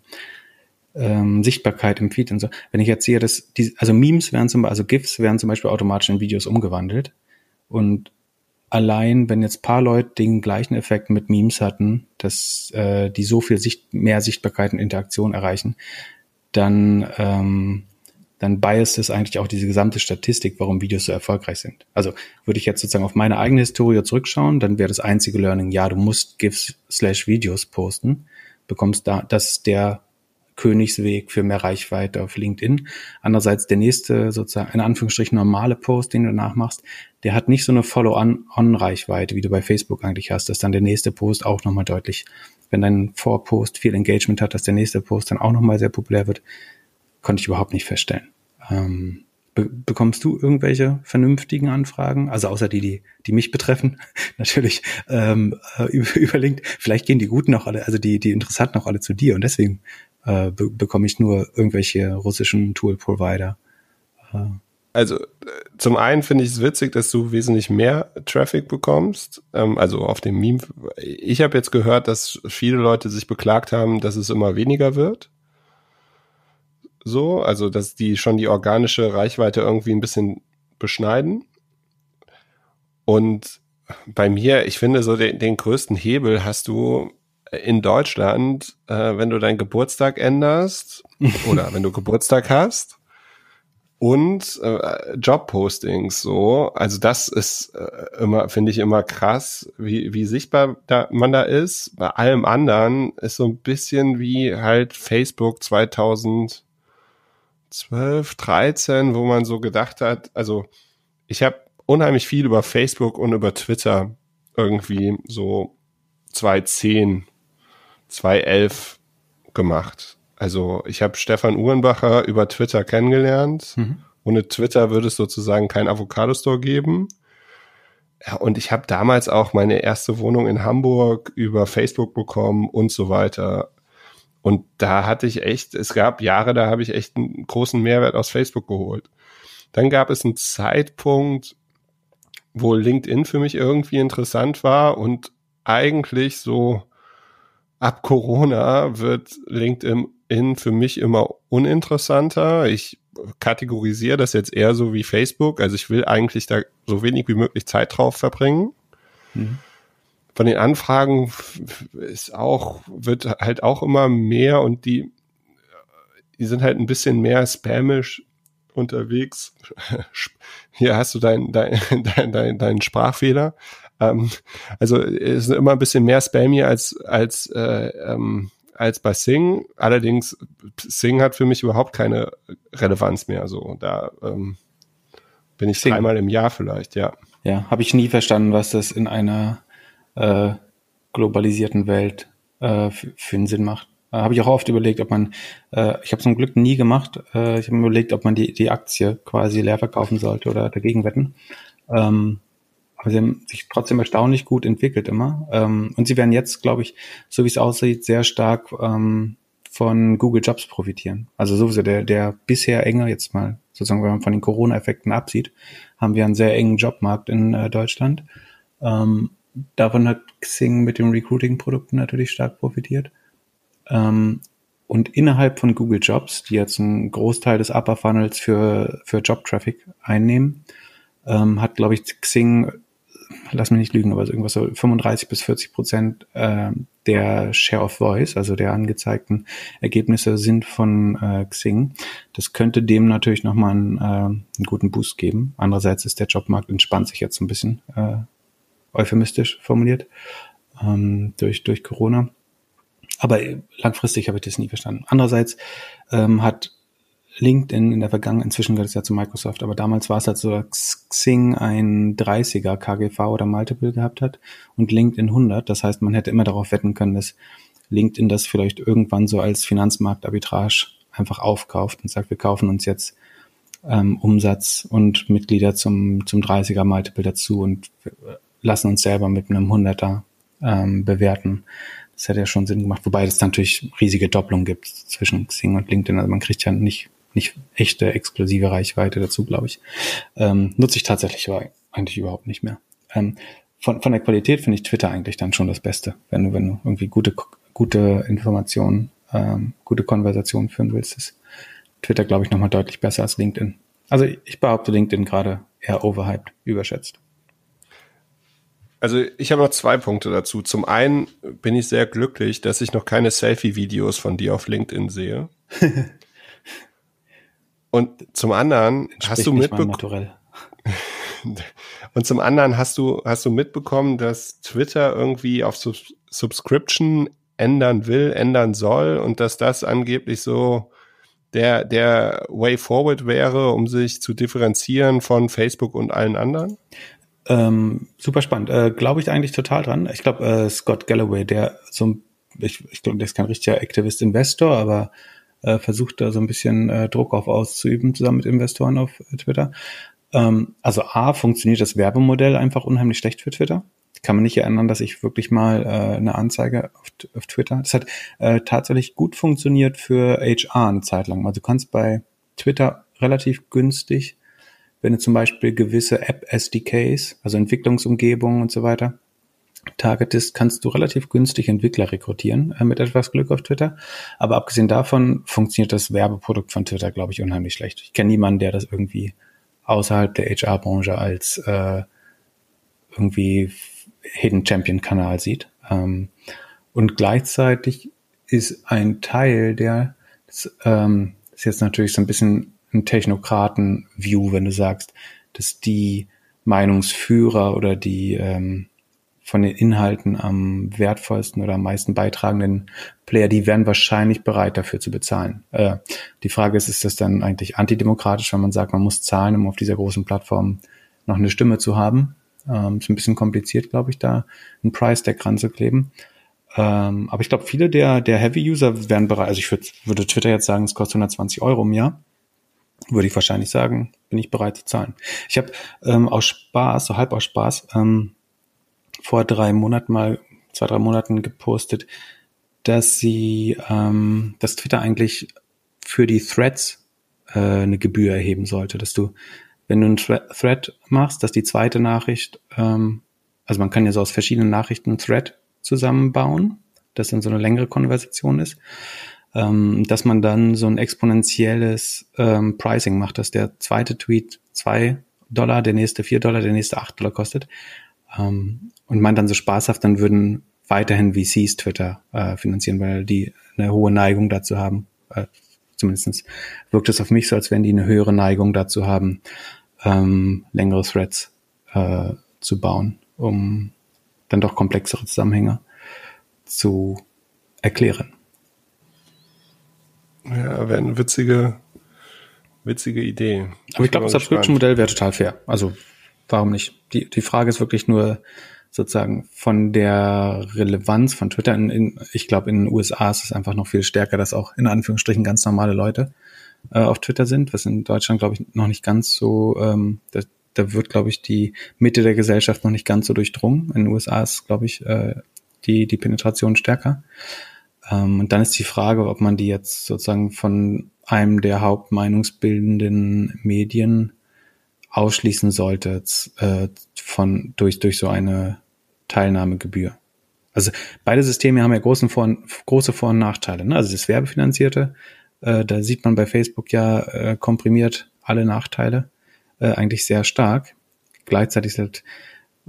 Speaker 3: ähm, Sichtbarkeit im Feed und so. Wenn ich jetzt sehe, dass die, also Memes werden zum Beispiel, also GIFs werden zum Beispiel automatisch in Videos umgewandelt und allein, wenn jetzt paar Leute den gleichen Effekt mit Memes hatten, dass äh, die so viel Sicht, mehr Sichtbarkeit und Interaktion erreichen, dann ähm, dann biased es eigentlich auch diese gesamte Statistik, warum Videos so erfolgreich sind. Also würde ich jetzt sozusagen auf meine eigene Historie zurückschauen, dann wäre das einzige Learning, ja, du musst GIFs slash Videos posten, bekommst da, das ist der Königsweg für mehr Reichweite auf LinkedIn. Andererseits der nächste sozusagen in Anführungsstrichen normale Post, den du danach machst, der hat nicht so eine Follow-on-Reichweite, wie du bei Facebook eigentlich hast, dass dann der nächste Post auch nochmal deutlich, wenn dein Vorpost viel Engagement hat, dass der nächste Post dann auch nochmal sehr populär wird konnte ich überhaupt nicht feststellen. Ähm, be bekommst du irgendwelche vernünftigen Anfragen? Also außer die, die, die mich betreffen, natürlich ähm, äh, überlinkt. Vielleicht gehen die guten auch alle, also die, die interessanten auch alle zu dir und deswegen äh, be bekomme ich nur irgendwelche russischen Tool-Provider.
Speaker 2: Äh. Also zum einen finde ich es witzig, dass du wesentlich mehr Traffic bekommst. Ähm, also auf dem Meme. Ich habe jetzt gehört, dass viele Leute sich beklagt haben, dass es immer weniger wird so, also dass die schon die organische Reichweite irgendwie ein bisschen beschneiden. Und bei mir, ich finde so den, den größten Hebel hast du in Deutschland, äh, wenn du deinen Geburtstag änderst oder wenn du Geburtstag hast und äh, Jobpostings so. Also das ist äh, immer, finde ich immer krass, wie, wie sichtbar da, man da ist. Bei allem anderen ist so ein bisschen wie halt Facebook 2000 12, 13, wo man so gedacht hat, also ich habe unheimlich viel über Facebook und über Twitter irgendwie so 2010, 2011 gemacht. Also ich habe Stefan Uhrenbacher über Twitter kennengelernt. Mhm. Ohne Twitter würde es sozusagen kein Avocado-Store geben. Ja, und ich habe damals auch meine erste Wohnung in Hamburg über Facebook bekommen und so weiter. Und da hatte ich echt, es gab Jahre, da habe ich echt einen großen Mehrwert aus Facebook geholt. Dann gab es einen Zeitpunkt, wo LinkedIn für mich irgendwie interessant war und eigentlich so ab Corona wird LinkedIn für mich immer uninteressanter. Ich kategorisiere das jetzt eher so wie Facebook. Also ich will eigentlich da so wenig wie möglich Zeit drauf verbringen. Mhm von den Anfragen ist auch, wird halt auch immer mehr und die, die sind halt ein bisschen mehr spamisch unterwegs. Hier hast du deinen dein, dein, dein, dein Sprachfehler. Ähm, also es ist immer ein bisschen mehr spammy als, als, äh, ähm, als bei Sing. Allerdings, Sing hat für mich überhaupt keine Relevanz mehr. So, da ähm, bin ich Sing. dreimal im Jahr vielleicht, ja.
Speaker 3: Ja, habe ich nie verstanden, was das in einer äh, globalisierten Welt äh, für einen Sinn macht. Äh, habe ich auch oft überlegt, ob man, äh, ich habe zum Glück nie gemacht, äh, ich habe mir überlegt, ob man die, die Aktie quasi leer verkaufen sollte oder dagegen wetten. Ähm, aber sie haben sich trotzdem erstaunlich gut entwickelt immer. Ähm, und sie werden jetzt, glaube ich, so wie es aussieht, sehr stark ähm, von Google Jobs profitieren. Also sowieso der, der bisher enge, jetzt mal sozusagen, wenn man von den Corona-Effekten absieht, haben wir einen sehr engen Jobmarkt in äh, Deutschland. Ähm, davon hat Xing mit den Recruiting-Produkten natürlich stark profitiert. Ähm, und innerhalb von Google Jobs, die jetzt einen Großteil des Upper Funnels für, für Job-Traffic einnehmen, ähm, hat, glaube ich, Xing, lass mich nicht lügen, aber irgendwas so 35 bis 40 Prozent äh, der Share of Voice, also der angezeigten Ergebnisse sind von äh, Xing. Das könnte dem natürlich nochmal einen, äh, einen guten Boost geben. Andererseits ist der Jobmarkt entspannt sich jetzt ein bisschen. Äh, euphemistisch formuliert. ähm, durch, durch Corona. Aber langfristig habe ich das nie verstanden. Andererseits ähm, hat LinkedIn in der Vergangenheit, inzwischen gehört es ja zu Microsoft, aber damals war es halt so, dass Xing ein 30er KGV oder Multiple gehabt hat und LinkedIn 100. Das heißt, man hätte immer darauf wetten können, dass LinkedIn das vielleicht irgendwann so als Finanzmarktarbitrage einfach aufkauft und sagt, wir kaufen uns jetzt ähm, Umsatz und Mitglieder zum, zum 30er Multiple dazu und lassen uns selber mit einem 100er ähm, bewerten. Das hätte ja schon Sinn gemacht, wobei es natürlich riesige Doppelung gibt zwischen Xing und LinkedIn. Also man kriegt ja nicht, nicht echte exklusive Reichweite dazu, glaube ich. Ähm, nutze ich tatsächlich aber eigentlich überhaupt nicht mehr. Ähm, von, von der Qualität finde ich Twitter eigentlich dann schon das Beste, wenn du, wenn du irgendwie gute, gute Informationen, ähm, gute Konversationen führen willst, ist Twitter, glaube ich, nochmal deutlich besser als LinkedIn. Also ich behaupte LinkedIn gerade eher overhyped, überschätzt.
Speaker 2: Also ich habe noch zwei Punkte dazu. Zum einen bin ich sehr glücklich, dass ich noch keine Selfie-Videos von dir auf LinkedIn sehe. Und zum anderen hast du mitbekommen. Und zum anderen hast du hast du mitbekommen, dass Twitter irgendwie auf Sub Subscription ändern will, ändern soll und dass das angeblich so der der Way Forward wäre, um sich zu differenzieren von Facebook und allen anderen?
Speaker 3: Ähm, super spannend. Äh, glaube ich eigentlich total dran. Ich glaube, äh, Scott Galloway, der so ich, ich glaube, der ist kein richtiger Aktivist-Investor, aber äh, versucht da so ein bisschen äh, Druck auf auszuüben zusammen mit Investoren auf Twitter. Ähm, also A, funktioniert das Werbemodell einfach unheimlich schlecht für Twitter. Kann mich nicht erinnern, dass ich wirklich mal äh, eine Anzeige auf, auf Twitter. Das hat äh, tatsächlich gut funktioniert für HR eine Zeit lang. Also du kannst bei Twitter relativ günstig wenn du zum Beispiel gewisse App-SDKs, also Entwicklungsumgebungen und so weiter, targetest, kannst du relativ günstig Entwickler rekrutieren äh, mit etwas Glück auf Twitter. Aber abgesehen davon funktioniert das Werbeprodukt von Twitter, glaube ich, unheimlich schlecht. Ich kenne niemanden, der das irgendwie außerhalb der HR-Branche als äh, irgendwie Hidden Champion-Kanal sieht. Ähm, und gleichzeitig ist ein Teil der, das, ähm, ist jetzt natürlich so ein bisschen ein Technokraten-View, wenn du sagst, dass die Meinungsführer oder die ähm, von den Inhalten am wertvollsten oder am meisten beitragenden Player, die wären wahrscheinlich bereit dafür zu bezahlen. Äh, die Frage ist, ist das dann eigentlich antidemokratisch, wenn man sagt, man muss zahlen, um auf dieser großen Plattform noch eine Stimme zu haben? Ähm, ist ein bisschen kompliziert, glaube ich, da einen Price Tag ranzukleben. Ähm, aber ich glaube, viele der, der Heavy-User wären bereit, also ich würd, würde Twitter jetzt sagen, es kostet 120 Euro im Jahr würde ich wahrscheinlich sagen, bin ich bereit zu zahlen. Ich habe ähm, aus Spaß, so halb aus Spaß, ähm, vor drei Monaten mal, zwei, drei Monaten gepostet, dass sie, ähm, dass Twitter eigentlich für die Threads äh, eine Gebühr erheben sollte, dass du, wenn du einen Thread machst, dass die zweite Nachricht, ähm, also man kann ja so aus verschiedenen Nachrichten einen Thread zusammenbauen, das dann so eine längere Konversation ist ähm, dass man dann so ein exponentielles ähm, Pricing macht, dass der zweite Tweet zwei Dollar, der nächste vier Dollar, der nächste acht Dollar kostet. Ähm, und man dann so spaßhaft, dann würden weiterhin VCs Twitter äh, finanzieren, weil die eine hohe Neigung dazu haben. Äh, zumindest wirkt es auf mich so, als wenn die eine höhere Neigung dazu haben, ähm, längere Threads äh, zu bauen, um dann doch komplexere Zusammenhänge zu erklären.
Speaker 2: Ja, wäre eine witzige, witzige Idee.
Speaker 3: Aber ich glaube, das Subscription-Modell wäre total fair. Also warum nicht? Die, die Frage ist wirklich nur sozusagen von der Relevanz von Twitter. In, in, ich glaube, in den USA ist es einfach noch viel stärker, dass auch in Anführungsstrichen ganz normale Leute äh, auf Twitter sind, was in Deutschland, glaube ich, noch nicht ganz so, ähm, da, da wird, glaube ich, die Mitte der Gesellschaft noch nicht ganz so durchdrungen. In den USA ist, glaube ich, äh, die, die Penetration stärker. Ähm, und dann ist die Frage, ob man die jetzt sozusagen von einem der hauptmeinungsbildenden Medien ausschließen sollte äh, von durch durch so eine Teilnahmegebühr. Also beide Systeme haben ja großen Vor große Vor- und Nachteile. Ne? Also das Werbefinanzierte, äh, da sieht man bei Facebook ja äh, komprimiert alle Nachteile äh, eigentlich sehr stark. Gleichzeitig ist halt,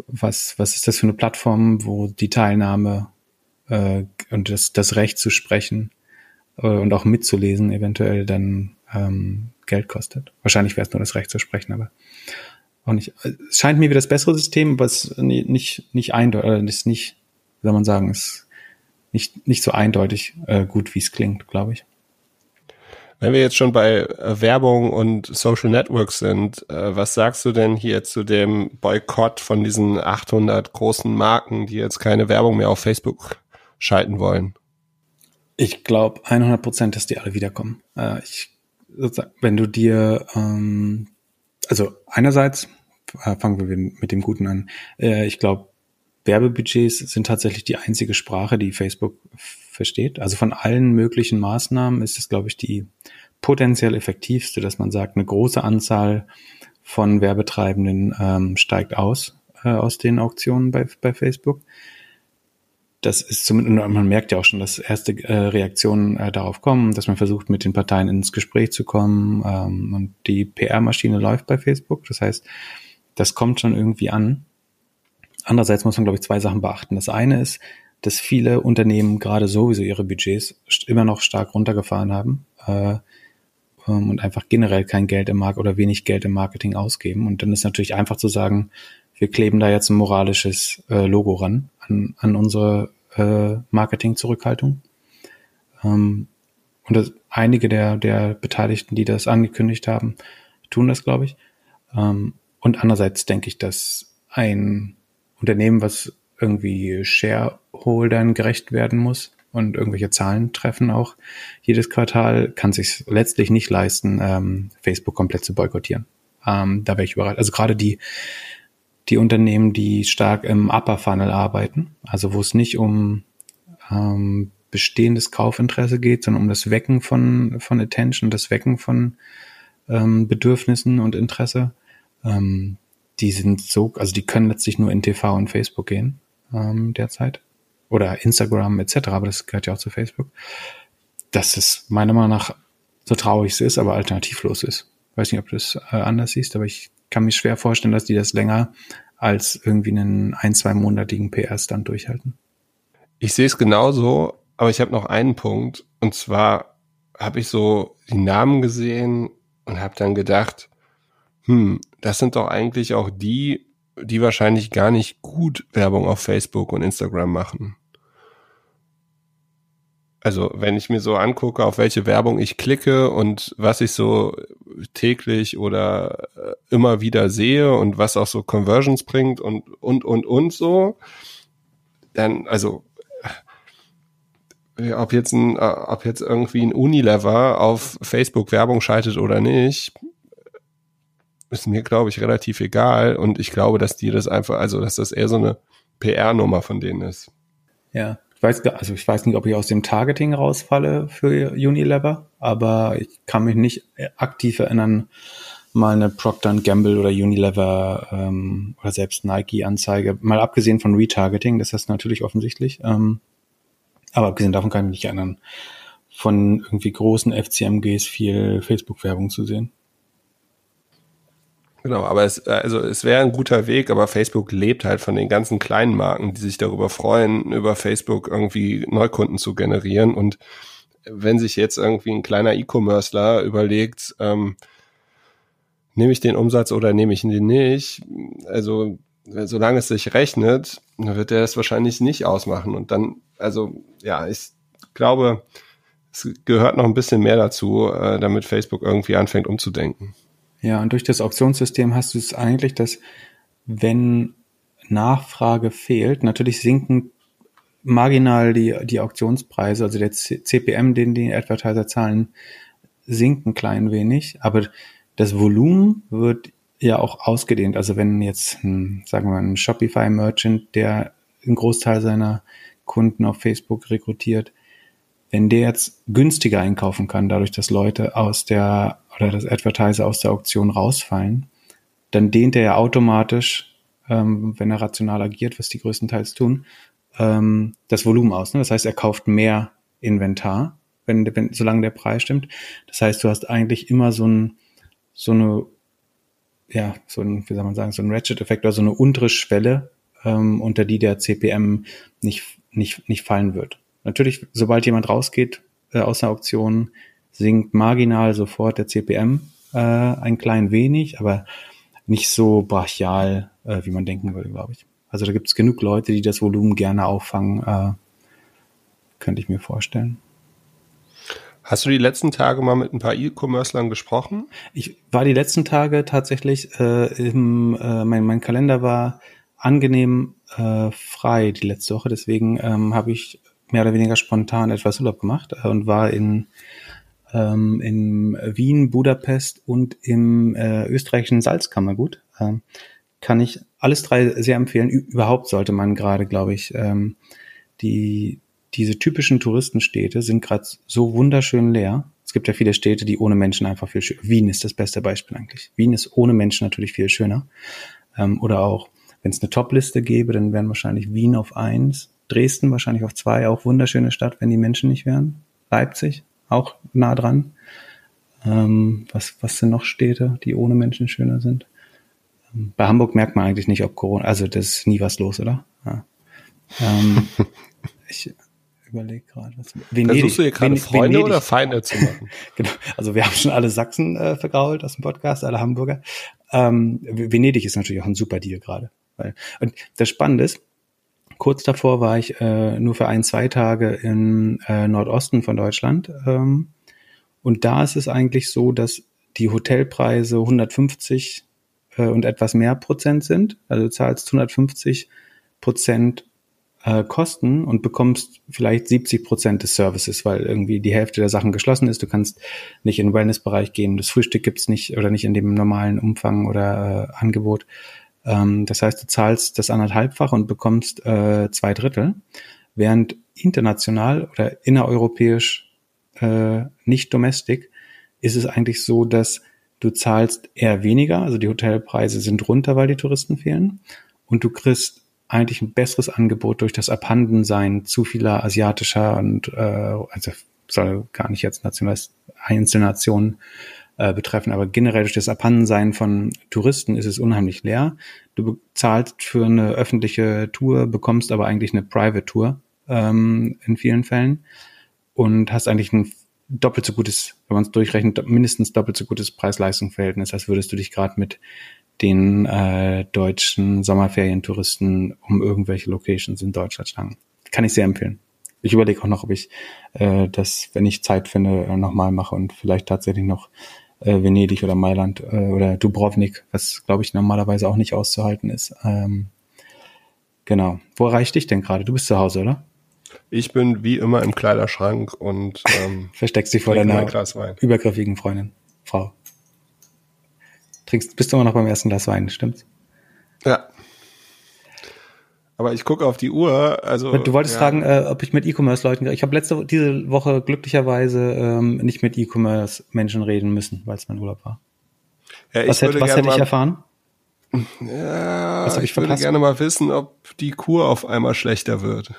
Speaker 3: was, was ist das für eine Plattform, wo die Teilnahme äh, und das, das Recht zu sprechen äh, und auch mitzulesen eventuell dann ähm, Geld kostet. Wahrscheinlich wäre es nur das Recht zu sprechen, aber auch nicht. Es scheint mir wie das bessere System, aber es ist nicht, nicht eindeutig, ist nicht, wie soll man sagen, ist nicht, nicht so eindeutig äh, gut, wie es klingt, glaube ich.
Speaker 2: Wenn wir jetzt schon bei äh, Werbung und Social Networks sind, äh, was sagst du denn hier zu dem Boykott von diesen 800 großen Marken, die jetzt keine Werbung mehr auf Facebook schalten wollen?
Speaker 3: Ich glaube 100 Prozent, dass die alle wiederkommen. Äh, ich, wenn du dir, ähm, also einerseits äh, fangen wir mit dem Guten an. Äh, ich glaube, Werbebudgets sind tatsächlich die einzige Sprache, die Facebook versteht. Also von allen möglichen Maßnahmen ist es, glaube ich, die potenziell effektivste, dass man sagt, eine große Anzahl von Werbetreibenden ähm, steigt aus äh, aus den Auktionen bei, bei Facebook das ist zumindest, man merkt ja auch schon, dass erste äh, Reaktionen äh, darauf kommen, dass man versucht, mit den Parteien ins Gespräch zu kommen ähm, und die PR-Maschine läuft bei Facebook. Das heißt, das kommt schon irgendwie an. Andererseits muss man, glaube ich, zwei Sachen beachten. Das eine ist, dass viele Unternehmen gerade sowieso ihre Budgets immer noch stark runtergefahren haben äh, ähm, und einfach generell kein Geld im Markt oder wenig Geld im Marketing ausgeben. Und dann ist natürlich einfach zu sagen, wir kleben da jetzt ein moralisches äh, Logo ran an, an unsere äh, Marketing-Zurückhaltung. Ähm, und das, einige der, der Beteiligten, die das angekündigt haben, tun das, glaube ich. Ähm, und andererseits denke ich, dass ein Unternehmen, was irgendwie Shareholdern gerecht werden muss und irgendwelche Zahlen treffen auch jedes Quartal, kann sich letztlich nicht leisten, ähm, Facebook komplett zu boykottieren. Ähm, da wäre ich überrascht. Also gerade die die Unternehmen, die stark im Upper Funnel arbeiten, also wo es nicht um ähm, bestehendes Kaufinteresse geht, sondern um das Wecken von, von Attention, das Wecken von ähm, Bedürfnissen und Interesse. Ähm, die sind so, also die können letztlich nur in TV und Facebook gehen ähm, derzeit. Oder Instagram etc., aber das gehört ja auch zu Facebook. Dass es meiner Meinung nach so traurig es ist, aber alternativlos ist. Weiß nicht, ob du es äh, anders siehst, aber ich kann mir schwer vorstellen, dass die das länger als irgendwie einen ein, zwei monatigen PR-Stand durchhalten.
Speaker 2: Ich sehe es genauso, aber ich habe noch einen Punkt. Und zwar habe ich so die Namen gesehen und habe dann gedacht, hm, das sind doch eigentlich auch die, die wahrscheinlich gar nicht gut Werbung auf Facebook und Instagram machen. Also wenn ich mir so angucke, auf welche Werbung ich klicke und was ich so täglich oder äh, immer wieder sehe und was auch so Conversions bringt und und und und so, dann also ob jetzt ein, äh, ob jetzt irgendwie ein Unilever auf Facebook Werbung schaltet oder nicht, ist mir glaube ich relativ egal und ich glaube, dass die das einfach, also dass das eher so eine PR-Nummer von denen ist.
Speaker 3: Ja, ich weiß, also ich weiß nicht, ob ich aus dem Targeting rausfalle für Unilever, aber ich kann mich nicht aktiv erinnern, mal eine Procter Gamble oder Unilever ähm, oder selbst Nike-Anzeige, mal abgesehen von Retargeting, das ist natürlich offensichtlich, ähm, aber abgesehen davon kann ich mich nicht erinnern, von irgendwie großen FCMGs viel Facebook-Werbung zu sehen.
Speaker 2: Genau, aber es, also es wäre ein guter Weg, aber Facebook lebt halt von den ganzen kleinen Marken, die sich darüber freuen, über Facebook irgendwie Neukunden zu generieren. Und wenn sich jetzt irgendwie ein kleiner E-Commercer überlegt, ähm, nehme ich den Umsatz oder nehme ich den nicht, also solange es sich rechnet, wird er es wahrscheinlich nicht ausmachen. Und dann, also ja, ich glaube, es gehört noch ein bisschen mehr dazu, äh, damit Facebook irgendwie anfängt umzudenken.
Speaker 3: Ja, und durch das Auktionssystem hast du es eigentlich, dass wenn Nachfrage fehlt, natürlich sinken marginal die, die Auktionspreise, also der CPM, den die Advertiser zahlen, sinken klein wenig, aber das Volumen wird ja auch ausgedehnt. Also wenn jetzt, ein, sagen wir mal, ein Shopify-Merchant, der einen Großteil seiner Kunden auf Facebook rekrutiert, wenn der jetzt günstiger einkaufen kann, dadurch, dass Leute aus der oder dass Advertiser aus der Auktion rausfallen, dann dehnt er ja automatisch, ähm, wenn er rational agiert, was die größtenteils tun, ähm, das Volumen aus. Ne? Das heißt, er kauft mehr Inventar, wenn, wenn, solange der Preis stimmt. Das heißt, du hast eigentlich immer so ein, so eine, ja, so ein, wie soll man sagen, so ein Ratchet-Effekt oder so eine untere Schwelle, ähm, unter die der CPM nicht, nicht, nicht fallen wird. Natürlich, sobald jemand rausgeht äh, aus der Auktion, sinkt marginal sofort der CPM äh, ein klein wenig, aber nicht so brachial, äh, wie man denken würde, glaube ich. Also da gibt es genug Leute, die das Volumen gerne auffangen, äh, könnte ich mir vorstellen.
Speaker 2: Hast du die letzten Tage mal mit ein paar E-Commercelern gesprochen?
Speaker 3: Ich war die letzten Tage tatsächlich äh, im, äh, mein, mein Kalender war angenehm äh, frei die letzte Woche, deswegen ähm, habe ich mehr oder weniger spontan etwas Urlaub gemacht äh, und war in ähm, in Wien, Budapest und im äh, österreichischen Salzkammergut. Ähm, kann ich alles drei sehr empfehlen. Überhaupt sollte man gerade, glaube ich, ähm, die diese typischen Touristenstädte sind gerade so wunderschön leer. Es gibt ja viele Städte, die ohne Menschen einfach viel schöner. Wien ist das beste Beispiel eigentlich. Wien ist ohne Menschen natürlich viel schöner. Ähm, oder auch, wenn es eine Top-Liste gäbe, dann wären wahrscheinlich Wien auf eins, Dresden wahrscheinlich auf zwei, auch wunderschöne Stadt, wenn die Menschen nicht wären. Leipzig, auch nah dran. Ähm, was, was sind noch Städte, die ohne Menschen schöner sind? Ähm, bei Hamburg merkt man eigentlich nicht, ob Corona, also das ist nie was los, oder? Ja. Ähm, ich überlege gerade, was.
Speaker 2: Venedig, Versuchst du hier gerade Freunde Venedig. oder Feinde zu machen?
Speaker 3: genau. Also wir haben schon alle Sachsen äh, vergrault aus dem Podcast, alle Hamburger. Ähm, Venedig ist natürlich auch ein super Deal gerade. Und das Spannende ist, Kurz davor war ich äh, nur für ein, zwei Tage im äh, Nordosten von Deutschland. Ähm, und da ist es eigentlich so, dass die Hotelpreise 150 äh, und etwas mehr Prozent sind. Also du zahlst 150 Prozent äh, Kosten und bekommst vielleicht 70 Prozent des Services, weil irgendwie die Hälfte der Sachen geschlossen ist. Du kannst nicht in den Wellnessbereich gehen. Das Frühstück gibt's nicht oder nicht in dem normalen Umfang oder äh, Angebot. Ähm, das heißt, du zahlst das anderthalbfach und bekommst äh, zwei Drittel, während international oder innereuropäisch äh, nicht domestic ist es eigentlich so, dass du zahlst eher weniger, also die Hotelpreise sind runter, weil die Touristen fehlen. Und du kriegst eigentlich ein besseres Angebot durch das Abhandensein zu vieler asiatischer und äh, also soll gar nicht jetzt national einzelne Nationen äh, betreffen. Aber generell durch das Abhandensein von Touristen ist es unheimlich leer. Du bezahlst für eine öffentliche Tour, bekommst aber eigentlich eine Private Tour ähm, in vielen Fällen und hast eigentlich ein doppelt so gutes, wenn man es durchrechnet, mindestens doppelt so gutes Preis-Leistung-Verhältnis, als würdest du dich gerade mit den äh, deutschen Sommerferientouristen um irgendwelche Locations in Deutschland schlagen. Kann ich sehr empfehlen. Ich überlege auch noch, ob ich äh, das, wenn ich Zeit finde, äh, nochmal mache und vielleicht tatsächlich noch äh, Venedig oder Mailand äh, oder Dubrovnik, was glaube ich normalerweise auch nicht auszuhalten ist. Ähm, genau. Wo erreicht dich denn gerade? Du bist zu Hause, oder?
Speaker 2: Ich bin wie immer im Kleiderschrank und ähm,
Speaker 3: versteckst dich vor deiner übergriffigen Freundin, Frau. Trinkst, bist du immer noch beim ersten Glas Wein, stimmt's?
Speaker 2: Ja. Aber ich gucke auf die Uhr. Also
Speaker 3: du wolltest ja. fragen, äh, ob ich mit E-Commerce-Leuten. Ich habe letzte diese Woche glücklicherweise ähm, nicht mit E-Commerce-Menschen reden müssen, weil es mein Urlaub war. Ja, was hätte, was hätte ich erfahren?
Speaker 2: Ja, was ich, ich würde gerne mal wissen, ob die Kur auf einmal schlechter wird.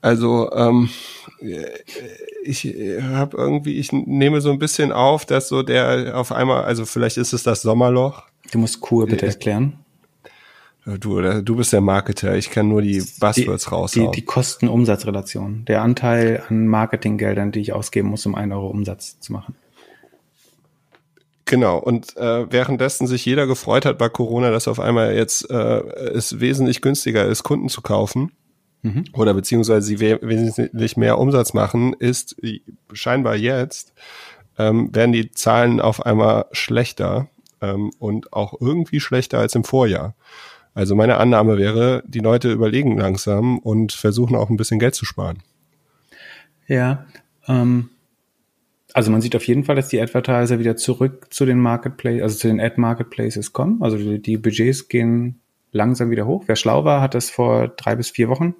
Speaker 2: Also ähm, ich habe irgendwie, ich nehme so ein bisschen auf, dass so der auf einmal, also vielleicht ist es das Sommerloch.
Speaker 3: Du musst Kur bitte erklären.
Speaker 2: Du, oder, du bist der Marketer, ich kann nur die Buzzwords
Speaker 3: die,
Speaker 2: raushauen.
Speaker 3: Die, die Kosten-Umsatz-Relation, der Anteil an Marketinggeldern, die ich ausgeben muss, um einen Euro Umsatz zu machen.
Speaker 2: Genau, und äh, währenddessen sich jeder gefreut hat bei Corona, dass auf einmal jetzt äh, es wesentlich günstiger ist, Kunden zu kaufen mhm. oder beziehungsweise sie we wesentlich mehr Umsatz machen, ist scheinbar jetzt, ähm, werden die Zahlen auf einmal schlechter ähm, und auch irgendwie schlechter als im Vorjahr. Also meine Annahme wäre, die Leute überlegen langsam und versuchen auch ein bisschen Geld zu sparen.
Speaker 3: Ja, ähm, also man sieht auf jeden Fall, dass die Advertiser wieder zurück zu den Marketplaces, also zu den Ad-Marketplaces kommen. Also die, Budgets gehen langsam wieder hoch. Wer schlau war, hat das vor drei bis vier Wochen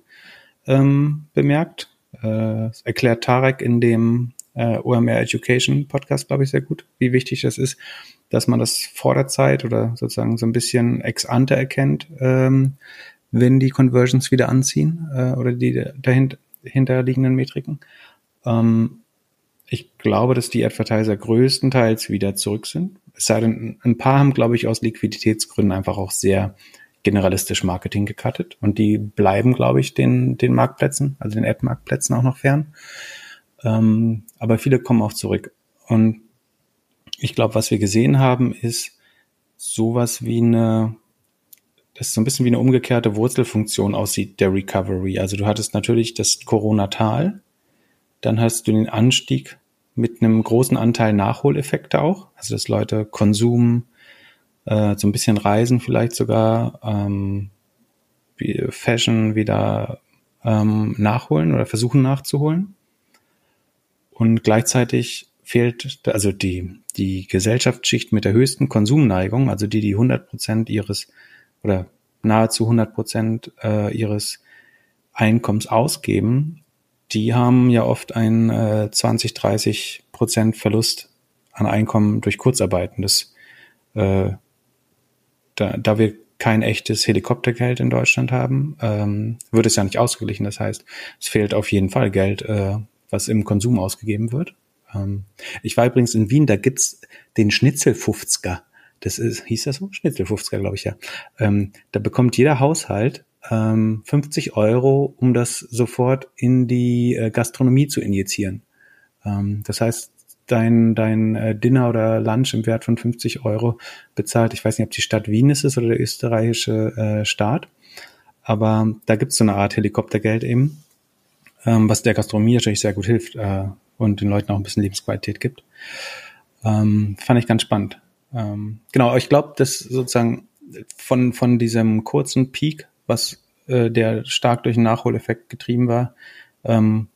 Speaker 3: ähm, bemerkt. Äh, erklärt Tarek in dem äh, OMR Education Podcast, glaube ich, sehr gut, wie wichtig das ist, dass man das vor der Zeit oder sozusagen so ein bisschen ex ante erkennt, ähm, wenn die Conversions wieder anziehen äh, oder die dahinter hinterliegenden Metriken. Ähm, ich glaube, dass die Advertiser größtenteils wieder zurück sind. Es sei denn, ein paar haben, glaube ich, aus Liquiditätsgründen einfach auch sehr generalistisch Marketing gecuttet und die bleiben, glaube ich, den, den Marktplätzen, also den Ad-Marktplätzen auch noch fern. Ähm, aber viele kommen auch zurück. Und ich glaube, was wir gesehen haben, ist sowas wie eine das so ein bisschen wie eine umgekehrte Wurzelfunktion aussieht, der Recovery. Also du hattest natürlich das Corona-Tal, dann hast du den Anstieg mit einem großen Anteil Nachholeffekte auch, also dass Leute Konsum, äh, so ein bisschen Reisen vielleicht sogar, ähm, Fashion wieder ähm, nachholen oder versuchen nachzuholen. Und gleichzeitig fehlt, also die, die Gesellschaftsschicht mit der höchsten Konsumneigung, also die, die 100 Prozent ihres oder nahezu 100 Prozent äh, ihres Einkommens ausgeben, die haben ja oft einen äh, 20, 30 Prozent Verlust an Einkommen durch Kurzarbeiten. Das, äh, da, da wir kein echtes Helikoptergeld in Deutschland haben, ähm, wird es ja nicht ausgeglichen. Das heißt, es fehlt auf jeden Fall Geld, äh, was im Konsum ausgegeben wird. Ähm, ich war übrigens in Wien, da gibt's den Schnitzelfufzger. Das ist, hieß das so? Schnitzelfufzger, glaube ich ja. Ähm, da bekommt jeder Haushalt ähm, 50 Euro, um das sofort in die äh, Gastronomie zu injizieren. Ähm, das heißt, dein, dein äh, Dinner oder Lunch im Wert von 50 Euro bezahlt, ich weiß nicht, ob die Stadt Wien ist es oder der österreichische äh, Staat, aber da gibt es so eine Art Helikoptergeld eben, ähm, was der Gastronomie natürlich sehr gut hilft äh, und den Leuten auch ein bisschen Lebensqualität gibt. Ähm, fand ich ganz spannend. Ähm, genau, ich glaube, dass sozusagen von, von diesem kurzen Peak, was äh, der stark durch den Nachholeffekt getrieben war, ähm,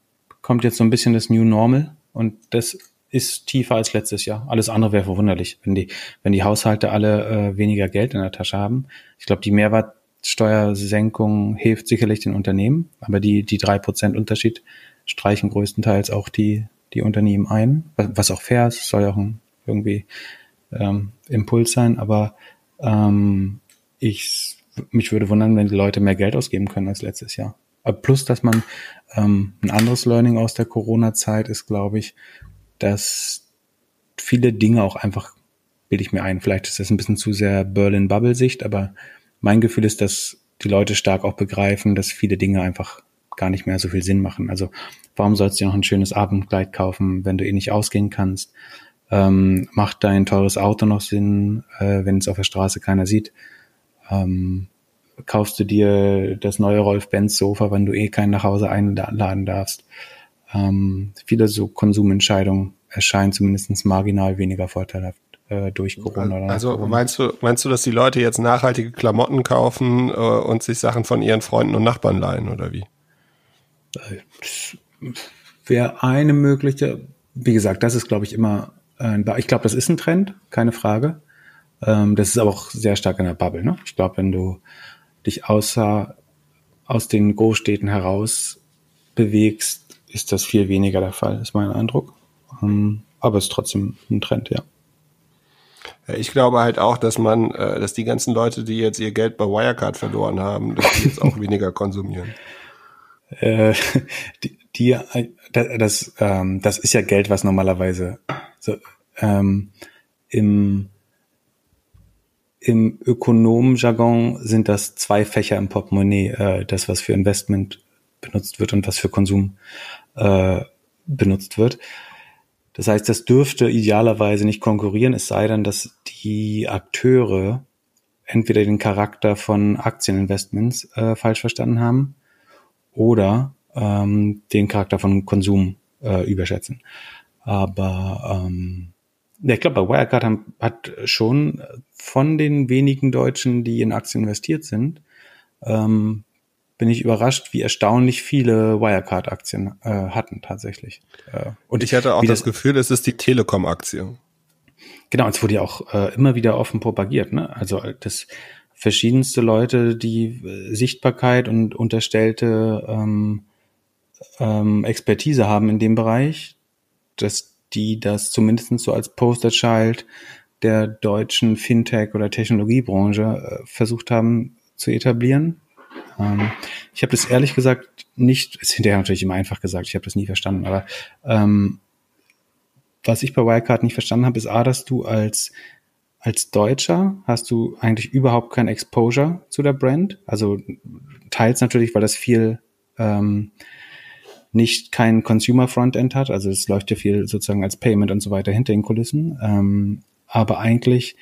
Speaker 3: kommt jetzt so ein bisschen das New Normal und das ist tiefer als letztes Jahr. Alles andere wäre verwunderlich, wenn die, wenn die Haushalte alle äh, weniger Geld in der Tasche haben. Ich glaube, die Mehrwertsteuersenkung hilft sicherlich den Unternehmen, aber die, die drei Prozent Unterschied streichen größtenteils auch die, die Unternehmen ein, was auch fair ist, soll ja auch ein, irgendwie ähm, Impuls sein, aber ähm, ich mich würde wundern, wenn die Leute mehr Geld ausgeben können als letztes Jahr. Plus, dass man ähm, ein anderes Learning aus der Corona-Zeit ist, glaube ich, dass viele Dinge auch einfach, bilde ich mir ein, vielleicht ist das ein bisschen zu sehr Berlin-Bubble-Sicht, aber mein Gefühl ist, dass die Leute stark auch begreifen, dass viele Dinge einfach gar nicht mehr so viel Sinn machen. Also warum sollst du noch ein schönes Abendkleid kaufen, wenn du eh nicht ausgehen kannst? Ähm, macht dein teures Auto noch Sinn, äh, wenn es auf der Straße keiner sieht? Ähm, kaufst du dir das neue Rolf-Benz-Sofa, wenn du eh keinen nach Hause einladen darfst? Ähm, viele so Konsumentscheidungen erscheinen zumindest marginal weniger vorteilhaft äh, durch Corona.
Speaker 2: Also meinst du, meinst du, dass die Leute jetzt nachhaltige Klamotten kaufen äh, und sich Sachen von ihren Freunden und Nachbarn leihen oder wie?
Speaker 3: Wäre eine mögliche, wie gesagt, das ist, glaube ich, immer, äh, ich glaube, das ist ein Trend, keine Frage. Ähm, das ist aber auch sehr stark in der Bubble. Ne? Ich glaube, wenn du dich außer aus den Großstädten heraus bewegst, ist das viel weniger der Fall, ist mein Eindruck. Ähm, aber es ist trotzdem ein Trend, ja.
Speaker 2: Ich glaube halt auch, dass man, äh, dass die ganzen Leute, die jetzt ihr Geld bei Wirecard verloren haben, dass die jetzt auch weniger konsumieren.
Speaker 3: Äh, die, die, das, ähm, das ist ja Geld, was normalerweise so, ähm, im im Ökonomenjargon sind das zwei Fächer im Portemonnaie, äh, das was für Investment benutzt wird und was für Konsum äh, benutzt wird. Das heißt, das dürfte idealerweise nicht konkurrieren, es sei denn, dass die Akteure entweder den Charakter von Aktieninvestments äh, falsch verstanden haben oder ähm, den Charakter von Konsum äh, überschätzen. Aber ähm, ich glaube, bei Wirecard haben, hat schon von den wenigen Deutschen, die in Aktien investiert sind, ähm, bin ich überrascht, wie erstaunlich viele Wirecard-Aktien äh, hatten tatsächlich.
Speaker 2: Äh, und ich hatte auch das, das, Gefühl, es ist die Telekom-Aktie.
Speaker 3: Genau, es wurde ja auch äh, immer wieder offen propagiert. Ne? Also das verschiedenste Leute, die äh, Sichtbarkeit und unterstellte ähm, ähm, Expertise haben in dem Bereich, dass die das zumindest so als Posterchild der deutschen Fintech- oder Technologiebranche äh, versucht haben zu etablieren. Ähm, ich habe das ehrlich gesagt nicht, ist hinterher natürlich immer einfach gesagt, ich habe das nie verstanden, aber ähm, was ich bei Wirecard nicht verstanden habe, ist A, dass du als als Deutscher hast du eigentlich überhaupt kein Exposure zu der Brand. Also teils natürlich, weil das viel ähm, nicht kein Consumer Frontend hat. Also es läuft ja viel sozusagen als Payment und so weiter hinter den Kulissen. Ähm, aber eigentlich,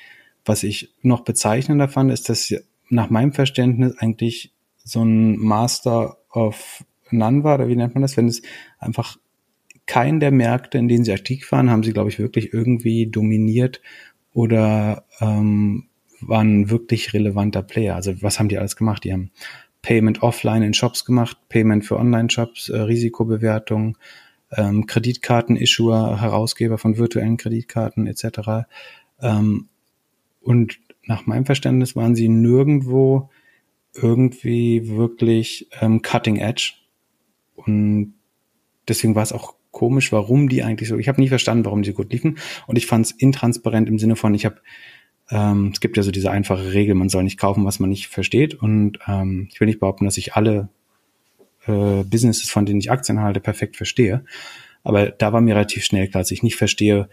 Speaker 3: was ich noch bezeichnender fand, ist, dass nach meinem Verständnis eigentlich so ein Master of None war, oder wie nennt man das, wenn es einfach keinen der Märkte, in denen sie aktiv waren, haben sie, glaube ich, wirklich irgendwie dominiert oder ähm, waren wirklich relevanter Player. Also was haben die alles gemacht? Die haben Payment offline in Shops gemacht, Payment für Online-Shops, äh, Risikobewertung, ähm, Kreditkarten-Issuer, Herausgeber von virtuellen Kreditkarten etc. Ähm, und nach meinem Verständnis waren sie nirgendwo irgendwie wirklich ähm, cutting edge. Und deswegen war es auch komisch, warum die eigentlich so. Ich habe nie verstanden, warum die so gut liefen. Und ich fand es intransparent im Sinne von, ich habe ähm, es gibt ja so diese einfache Regel, man soll nicht kaufen, was man nicht versteht. Und ähm, ich will nicht behaupten, dass ich alle äh, Businesses, von denen ich Aktien halte, perfekt verstehe. Aber da war mir relativ schnell klar, dass ich nicht verstehe,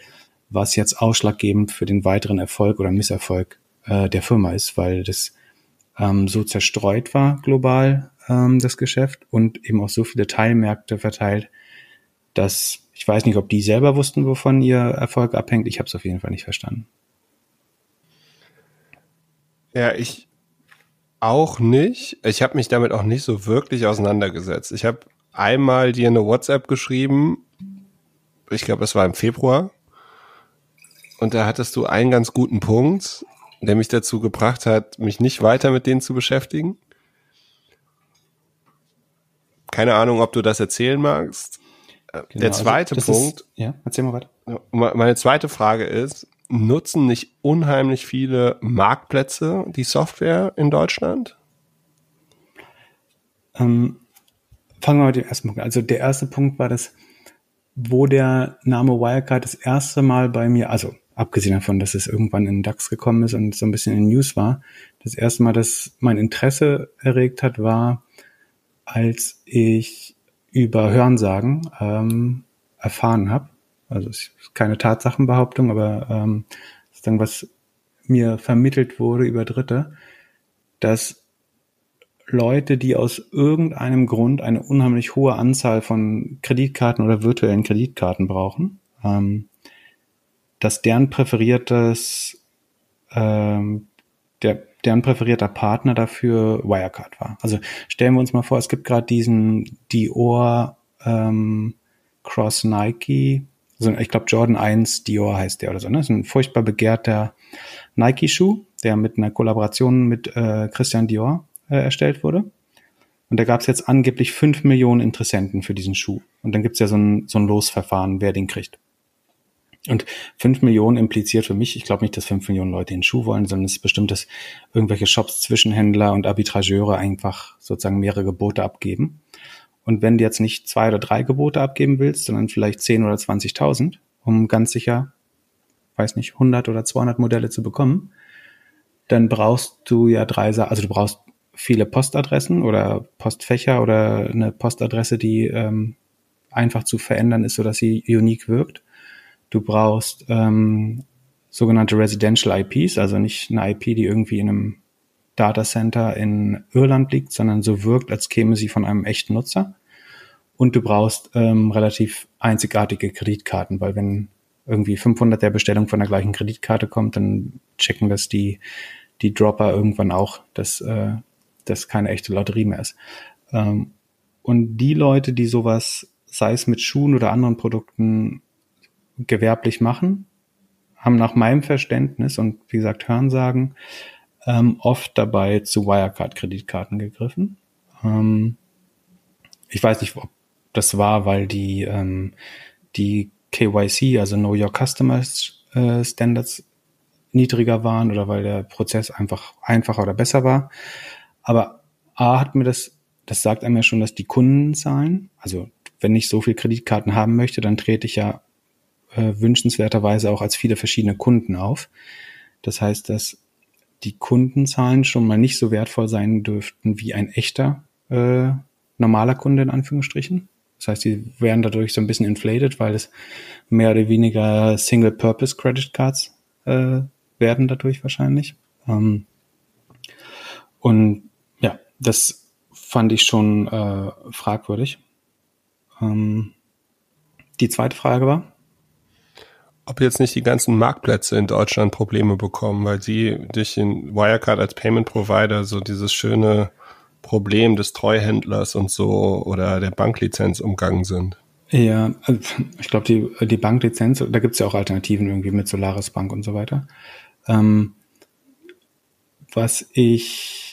Speaker 3: was jetzt ausschlaggebend für den weiteren Erfolg oder Misserfolg äh, der Firma ist, weil das ähm, so zerstreut war global, ähm, das Geschäft, und eben auch so viele Teilmärkte verteilt, dass ich weiß nicht, ob die selber wussten, wovon ihr Erfolg abhängt. Ich habe es auf jeden Fall nicht verstanden.
Speaker 2: Ja, ich auch nicht. Ich habe mich damit auch nicht so wirklich auseinandergesetzt. Ich habe einmal dir eine WhatsApp geschrieben. Ich glaube, es war im Februar. Und da hattest du einen ganz guten Punkt, der mich dazu gebracht hat, mich nicht weiter mit denen zu beschäftigen. Keine Ahnung, ob du das erzählen magst. Genau, der also zweite also Punkt. Ist,
Speaker 3: ja, erzähl mal weiter.
Speaker 2: Meine zweite Frage ist, nutzen nicht unheimlich viele Marktplätze die Software in Deutschland?
Speaker 3: Ähm, fangen wir mit dem ersten Punkt an. Also der erste Punkt war das, wo der Name Wirecard das erste Mal bei mir, also abgesehen davon, dass es irgendwann in DAX gekommen ist und so ein bisschen in News war, das erste Mal, dass mein Interesse erregt hat, war, als ich über Hörensagen ähm, erfahren habe, also es ist keine Tatsachenbehauptung, aber ähm, dann was mir vermittelt wurde über Dritte, dass Leute, die aus irgendeinem Grund eine unheimlich hohe Anzahl von Kreditkarten oder virtuellen Kreditkarten brauchen, ähm, dass deren präferiertes, ähm, der, deren präferierter Partner dafür Wirecard war. Also stellen wir uns mal vor, es gibt gerade diesen Dior ähm, Cross Nike also ich glaube Jordan 1 Dior heißt der oder so, ne? Das ist ein furchtbar begehrter Nike-Schuh, der mit einer Kollaboration mit äh, Christian Dior äh, erstellt wurde. Und da gab es jetzt angeblich fünf Millionen Interessenten für diesen Schuh. Und dann gibt's ja so ein, so ein Losverfahren, wer den kriegt. Und fünf Millionen impliziert für mich, ich glaube nicht, dass fünf Millionen Leute den Schuh wollen, sondern es ist bestimmt, dass irgendwelche Shops, Zwischenhändler und Arbitrageure einfach sozusagen mehrere Gebote abgeben. Und wenn du jetzt nicht zwei oder drei Gebote abgeben willst, sondern vielleicht zehn oder 20.000, um ganz sicher, weiß nicht, 100 oder 200 Modelle zu bekommen, dann brauchst du ja drei, also du brauchst viele Postadressen oder Postfächer oder eine Postadresse, die ähm, einfach zu verändern ist, sodass sie unique wirkt. Du brauchst ähm, sogenannte Residential IPs, also nicht eine IP, die irgendwie in einem Datacenter in Irland liegt, sondern so wirkt, als käme sie von einem echten Nutzer. Und du brauchst ähm, relativ einzigartige Kreditkarten, weil wenn irgendwie 500 der Bestellung von der gleichen Kreditkarte kommt, dann checken das die, die Dropper irgendwann auch, dass äh, das keine echte Lotterie mehr ist. Ähm, und die Leute, die sowas, sei es mit Schuhen oder anderen Produkten, gewerblich machen, haben nach meinem Verständnis und wie gesagt Hörensagen ähm, oft dabei zu Wirecard-Kreditkarten gegriffen. Ähm, ich weiß nicht, ob das war, weil die, ähm, die KYC, also Know Your Customer äh, Standards, niedriger waren oder weil der Prozess einfach einfacher oder besser war. Aber A hat mir das, das sagt einem ja schon, dass die Kundenzahlen, also wenn ich so viel Kreditkarten haben möchte, dann trete ich ja äh, wünschenswerterweise auch als viele verschiedene Kunden auf. Das heißt, dass die Kundenzahlen schon mal nicht so wertvoll sein dürften wie ein echter äh, normaler Kunde in Anführungsstrichen. Das heißt, die werden dadurch so ein bisschen inflated, weil es mehr oder weniger Single-Purpose Credit Cards äh, werden dadurch wahrscheinlich. Ähm, und ja, das fand ich schon äh, fragwürdig. Ähm, die zweite Frage war?
Speaker 2: Ob jetzt nicht die ganzen Marktplätze in Deutschland Probleme bekommen, weil sie durch den Wirecard als Payment Provider so dieses schöne Problem des Treuhändlers und so oder der Banklizenz umgangen sind.
Speaker 3: Ja, also ich glaube, die, die Banklizenz, da gibt es ja auch Alternativen irgendwie mit Solaris Bank und so weiter. Ähm, was ich,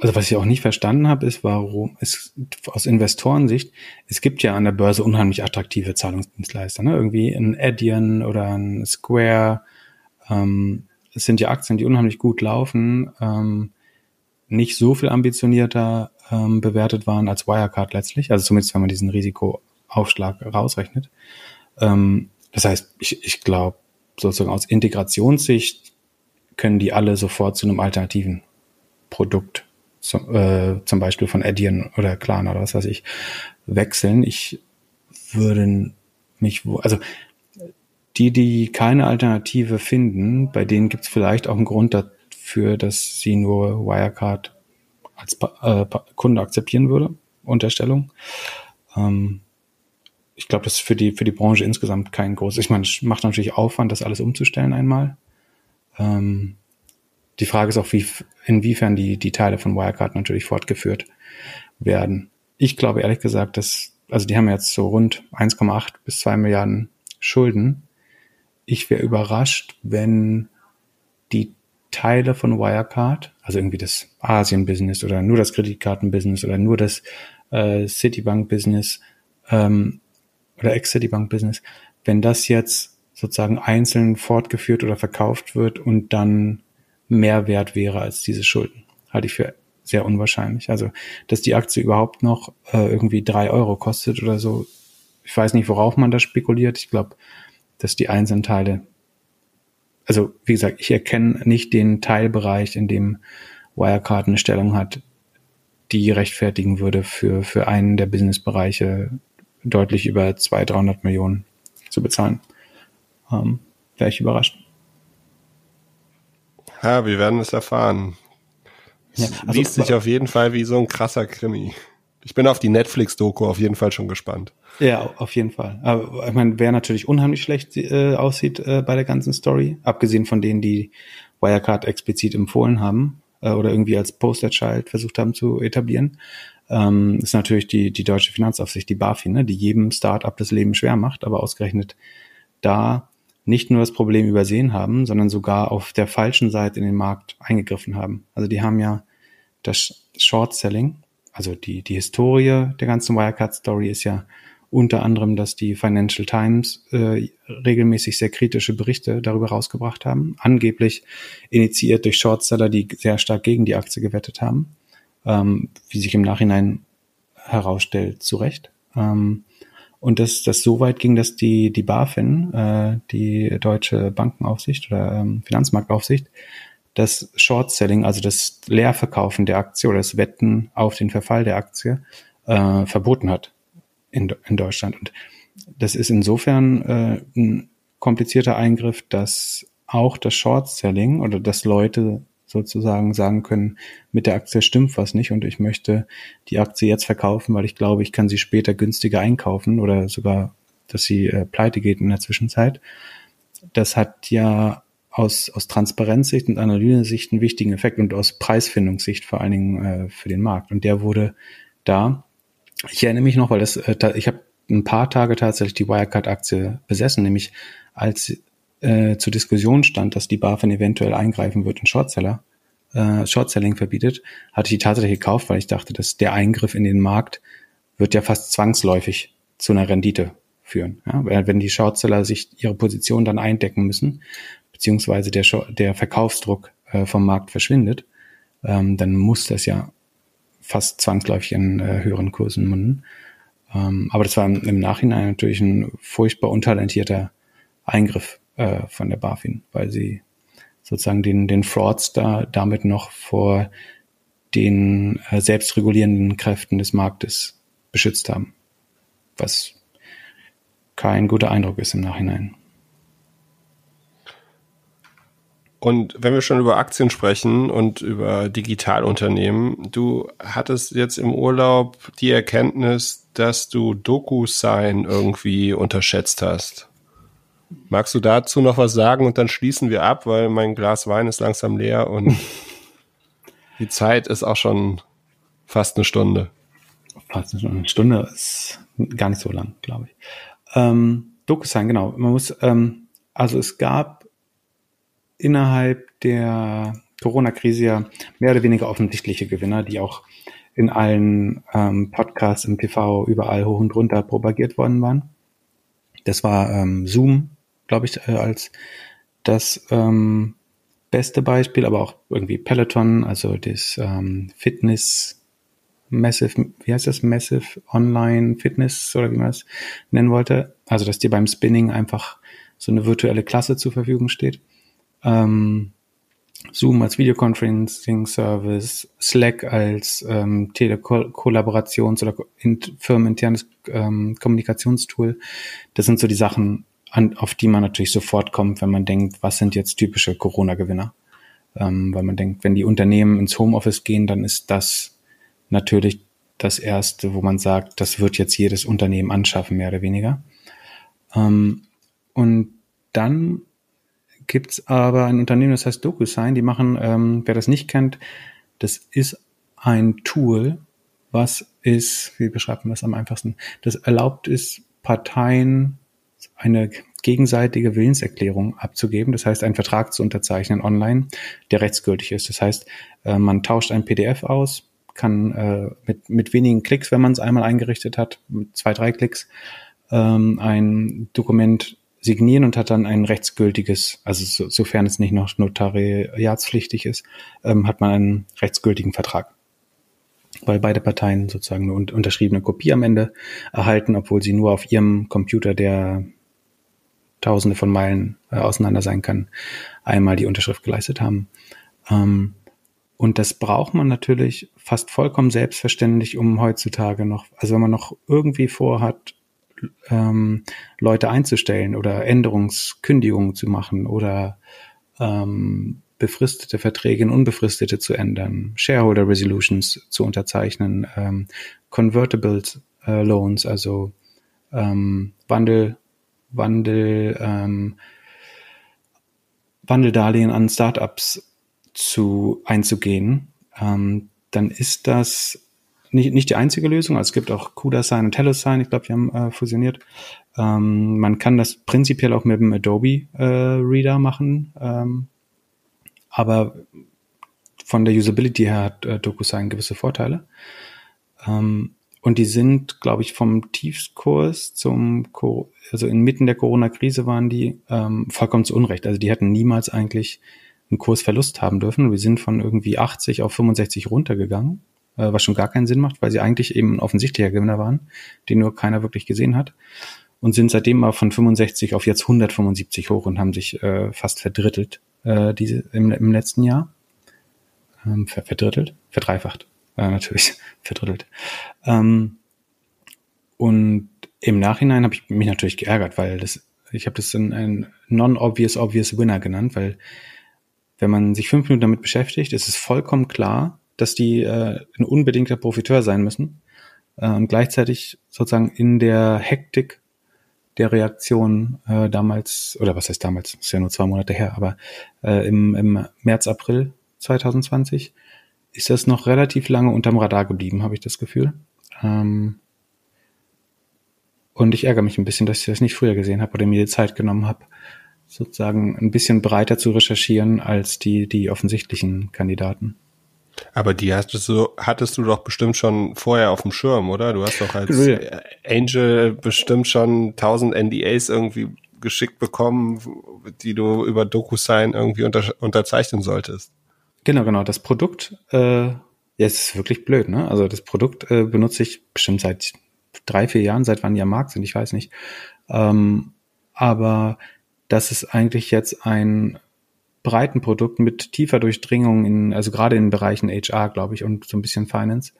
Speaker 3: also was ich auch nicht verstanden habe, ist, warum es aus Investorensicht, es gibt ja an der Börse unheimlich attraktive Zahlungsdienstleister, ne? Irgendwie ein Adyen oder ein Square. Ähm, es sind ja Aktien, die unheimlich gut laufen, ähm, nicht so viel ambitionierter ähm, bewertet waren als Wirecard letztlich, also zumindest wenn man diesen Risikoaufschlag rausrechnet. Ähm, das heißt, ich, ich glaube, sozusagen aus Integrationssicht können die alle sofort zu einem alternativen Produkt, zum, äh, zum Beispiel von Adyen oder Klarna oder was weiß ich, wechseln. Ich würde mich, also die, die keine Alternative finden, bei denen gibt es vielleicht auch einen Grund dafür, dass sie nur Wirecard als äh, Kunde akzeptieren würde, Unterstellung. Ähm, ich glaube, das ist für die, für die Branche insgesamt kein großes, ich meine, es macht natürlich Aufwand, das alles umzustellen einmal. Ähm, die Frage ist auch, wie, inwiefern die, die Teile von Wirecard natürlich fortgeführt werden. Ich glaube ehrlich gesagt, dass, also die haben jetzt so rund 1,8 bis 2 Milliarden Schulden. Ich wäre überrascht, wenn die Teile von Wirecard, also irgendwie das Asien-Business oder nur das Kreditkarten-Business oder nur das äh, Citibank-Business ähm, oder Ex-Citibank-Business, wenn das jetzt sozusagen einzeln fortgeführt oder verkauft wird und dann mehr wert wäre als diese Schulden. Halte ich für sehr unwahrscheinlich. Also, dass die Aktie überhaupt noch äh, irgendwie drei Euro kostet oder so. Ich weiß nicht, worauf man da spekuliert. Ich glaube, dass die einzelnen Teile, also wie gesagt, ich erkenne nicht den Teilbereich, in dem Wirecard eine Stellung hat, die rechtfertigen würde, für, für einen der Businessbereiche deutlich über 200, 300 Millionen zu bezahlen ähm, wäre ich überrascht.
Speaker 2: Ja, wir werden es erfahren. Ja, also, liest sich auf jeden Fall wie so ein krasser Krimi. Ich bin auf die Netflix-Doku auf jeden Fall schon gespannt.
Speaker 3: Ja, auf jeden Fall. Aber ich meine, wer natürlich unheimlich schlecht äh, aussieht äh, bei der ganzen Story, abgesehen von denen, die Wirecard explizit empfohlen haben äh, oder irgendwie als Posterchild versucht haben zu etablieren, ähm, ist natürlich die, die deutsche Finanzaufsicht, die BaFin, ne, die jedem Start-up das Leben schwer macht, aber ausgerechnet da nicht nur das Problem übersehen haben, sondern sogar auf der falschen Seite in den Markt eingegriffen haben. Also die haben ja das Short Selling, also die, die Historie der ganzen Wirecard-Story ist ja unter anderem, dass die Financial Times äh, regelmäßig sehr kritische Berichte darüber rausgebracht haben, angeblich initiiert durch Shortseller, die sehr stark gegen die Aktie gewettet haben, ähm, wie sich im Nachhinein herausstellt, zu Recht. Ähm, und dass das so weit ging, dass die, die BaFin, äh, die deutsche Bankenaufsicht oder ähm, Finanzmarktaufsicht, das Short-Selling, also das Leerverkaufen der Aktie oder das Wetten auf den Verfall der Aktie, äh, verboten hat in, in Deutschland. Und das ist insofern äh, ein komplizierter Eingriff, dass auch das Short-Selling oder dass Leute sozusagen sagen können, mit der Aktie stimmt was nicht und ich möchte die Aktie jetzt verkaufen, weil ich glaube, ich kann sie später günstiger einkaufen oder sogar, dass sie äh, pleite geht in der Zwischenzeit. Das hat ja aus, aus Transparenzsicht und Analysesicht einen wichtigen Effekt und aus Preisfindungssicht vor allen Dingen äh, für den Markt. Und der wurde da, ich erinnere mich noch, weil das, äh, ich habe ein paar Tage tatsächlich die Wirecard-Aktie besessen, nämlich als äh, zur Diskussion stand, dass die BaFin eventuell eingreifen wird und Shortseller, äh, Shortselling verbietet, hatte ich die tatsächlich gekauft, weil ich dachte, dass der Eingriff in den Markt wird ja fast zwangsläufig zu einer Rendite führen. Ja? Wenn die Shortseller sich ihre Position dann eindecken müssen, beziehungsweise der, der Verkaufsdruck äh, vom Markt verschwindet, ähm, dann muss das ja fast zwangsläufig in äh, höheren Kursen münden. Ähm, aber das war im Nachhinein natürlich ein furchtbar untalentierter Eingriff äh, von der BaFin, weil sie sozusagen den, den Fraudster damit noch vor den äh, selbstregulierenden Kräften des Marktes beschützt haben. Was kein guter Eindruck ist im Nachhinein.
Speaker 2: Und wenn wir schon über Aktien sprechen und über Digitalunternehmen, du hattest jetzt im Urlaub die Erkenntnis, dass du DocuSign irgendwie unterschätzt hast. Magst du dazu noch was sagen und dann schließen wir ab, weil mein Glas Wein ist langsam leer und die Zeit ist auch schon fast eine Stunde.
Speaker 3: Fast eine Stunde. Eine Stunde ist gar nicht so lang, glaube ich. Ähm, DocuSign, genau. Man muss, ähm, also es gab innerhalb der Corona-Krise ja mehr oder weniger offensichtliche Gewinner, die auch in allen ähm, Podcasts im TV überall hoch und runter propagiert worden waren. Das war ähm, Zoom, glaube ich, äh, als das ähm, beste Beispiel, aber auch irgendwie Peloton, also das ähm, Fitness Massive, wie heißt das, Massive Online Fitness oder wie man das nennen wollte. Also, dass dir beim Spinning einfach so eine virtuelle Klasse zur Verfügung steht. Ähm, Zoom als Videoconferencing Service, Slack als ähm, Telekollaborations- oder firmeninternes ähm, Kommunikationstool. Das sind so die Sachen, an, auf die man natürlich sofort kommt, wenn man denkt, was sind jetzt typische Corona-Gewinner? Ähm, weil man denkt, wenn die Unternehmen ins Homeoffice gehen, dann ist das natürlich das erste, wo man sagt, das wird jetzt jedes Unternehmen anschaffen, mehr oder weniger. Ähm, und dann gibt's aber ein Unternehmen, das heißt DocuSign, die machen, ähm, wer das nicht kennt, das ist ein Tool, was ist, wie beschreibt man das am einfachsten? Das erlaubt es, Parteien eine gegenseitige Willenserklärung abzugeben, das heißt einen Vertrag zu unterzeichnen online, der rechtsgültig ist. Das heißt, äh, man tauscht ein PDF aus, kann äh, mit, mit wenigen Klicks, wenn man es einmal eingerichtet hat, mit zwei, drei Klicks, ähm, ein Dokument signieren und hat dann ein rechtsgültiges, also so, sofern es nicht noch notariatspflichtig ist, ähm, hat man einen rechtsgültigen Vertrag. Weil beide Parteien sozusagen eine unterschriebene Kopie am Ende erhalten, obwohl sie nur auf ihrem Computer, der tausende von Meilen äh, auseinander sein kann, einmal die Unterschrift geleistet haben. Ähm, und das braucht man natürlich fast vollkommen selbstverständlich, um heutzutage noch, also wenn man noch irgendwie vorhat, ähm, Leute einzustellen oder Änderungskündigungen zu machen oder ähm, befristete Verträge in unbefristete zu ändern, Shareholder Resolutions zu unterzeichnen, ähm, Convertible äh, Loans, also ähm, Wandel, Wandel, ähm, Wandeldarlehen an Startups zu einzugehen, ähm, dann ist das nicht, nicht die einzige Lösung. Also es gibt auch CUDA-Sign und HelloSign. Ich glaube, die haben äh, fusioniert. Ähm, man kann das prinzipiell auch mit dem Adobe äh, Reader machen. Ähm, aber von der Usability her hat äh, DocuSign gewisse Vorteile. Ähm, und die sind, glaube ich, vom Tiefskurs zum, also inmitten der Corona-Krise waren die ähm, vollkommen zu Unrecht. Also die hätten niemals eigentlich einen Kursverlust haben dürfen. Wir sind von irgendwie 80 auf 65 runtergegangen äh, was schon gar keinen Sinn macht, weil sie eigentlich eben offensichtlicher Gewinner waren, den nur keiner wirklich gesehen hat. Und sind seitdem mal von 65 auf jetzt 175 hoch und haben sich äh, fast verdrittelt äh, diese, im, im letzten Jahr. Ähm, verdrittelt? Verdreifacht. Äh, natürlich, verdrittelt. Ähm, und im Nachhinein habe ich mich natürlich geärgert, weil das, ich habe das ein, ein non-obvious, obvious winner genannt, weil wenn man sich fünf Minuten damit beschäftigt, ist es vollkommen klar, dass die äh, ein unbedingter Profiteur sein müssen äh, und gleichzeitig sozusagen in der Hektik der Reaktion äh, damals, oder was heißt damals, ist ja nur zwei Monate her, aber äh, im, im März, April 2020 ist das noch relativ lange unterm Radar geblieben, habe ich das Gefühl. Ähm, und ich ärgere mich ein bisschen, dass ich das nicht früher gesehen habe oder mir die Zeit genommen habe, sozusagen ein bisschen breiter zu recherchieren als die, die offensichtlichen Kandidaten.
Speaker 2: Aber die hattest du, hattest du doch bestimmt schon vorher auf dem Schirm, oder? Du hast doch als ja. Angel bestimmt schon tausend NDAs irgendwie geschickt bekommen, die du über DocuSign irgendwie unter, unterzeichnen solltest.
Speaker 3: Genau, genau. Das Produkt, äh, ja, es ist wirklich blöd, ne? Also das Produkt äh, benutze ich bestimmt seit drei, vier Jahren, seit wann die am Markt sind, ich weiß nicht. Ähm, aber das ist eigentlich jetzt ein breiten Produkt mit tiefer Durchdringung in, also gerade in Bereichen HR, glaube ich, und so ein bisschen Finance,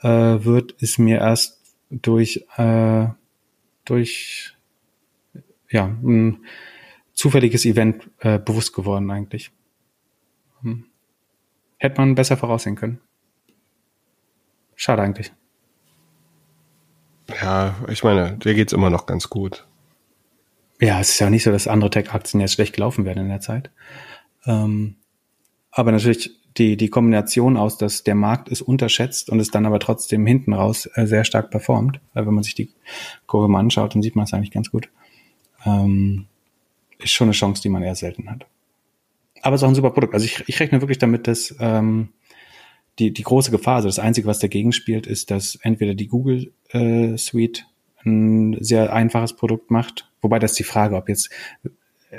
Speaker 3: äh, wird, ist mir erst durch, äh, durch ja, ein zufälliges Event äh, bewusst geworden eigentlich. Hm. Hätte man besser voraussehen können. Schade eigentlich.
Speaker 2: Ja, ich meine, dir geht's immer noch ganz gut.
Speaker 3: ja, es ist ja nicht so, dass andere Tech-Aktien jetzt schlecht gelaufen werden in der Zeit. Ähm, aber natürlich die, die Kombination aus, dass der Markt ist unterschätzt und es dann aber trotzdem hinten raus äh, sehr stark performt. Äh, wenn man sich die Kurve mal anschaut, dann sieht man es eigentlich ganz gut. Ähm, ist schon eine Chance, die man eher selten hat. Aber es ist auch ein super Produkt. Also ich, ich rechne wirklich damit, dass ähm, die, die große Gefahr, also das Einzige, was dagegen spielt, ist, dass entweder die Google äh, Suite ein sehr einfaches Produkt macht, wobei das die Frage, ob jetzt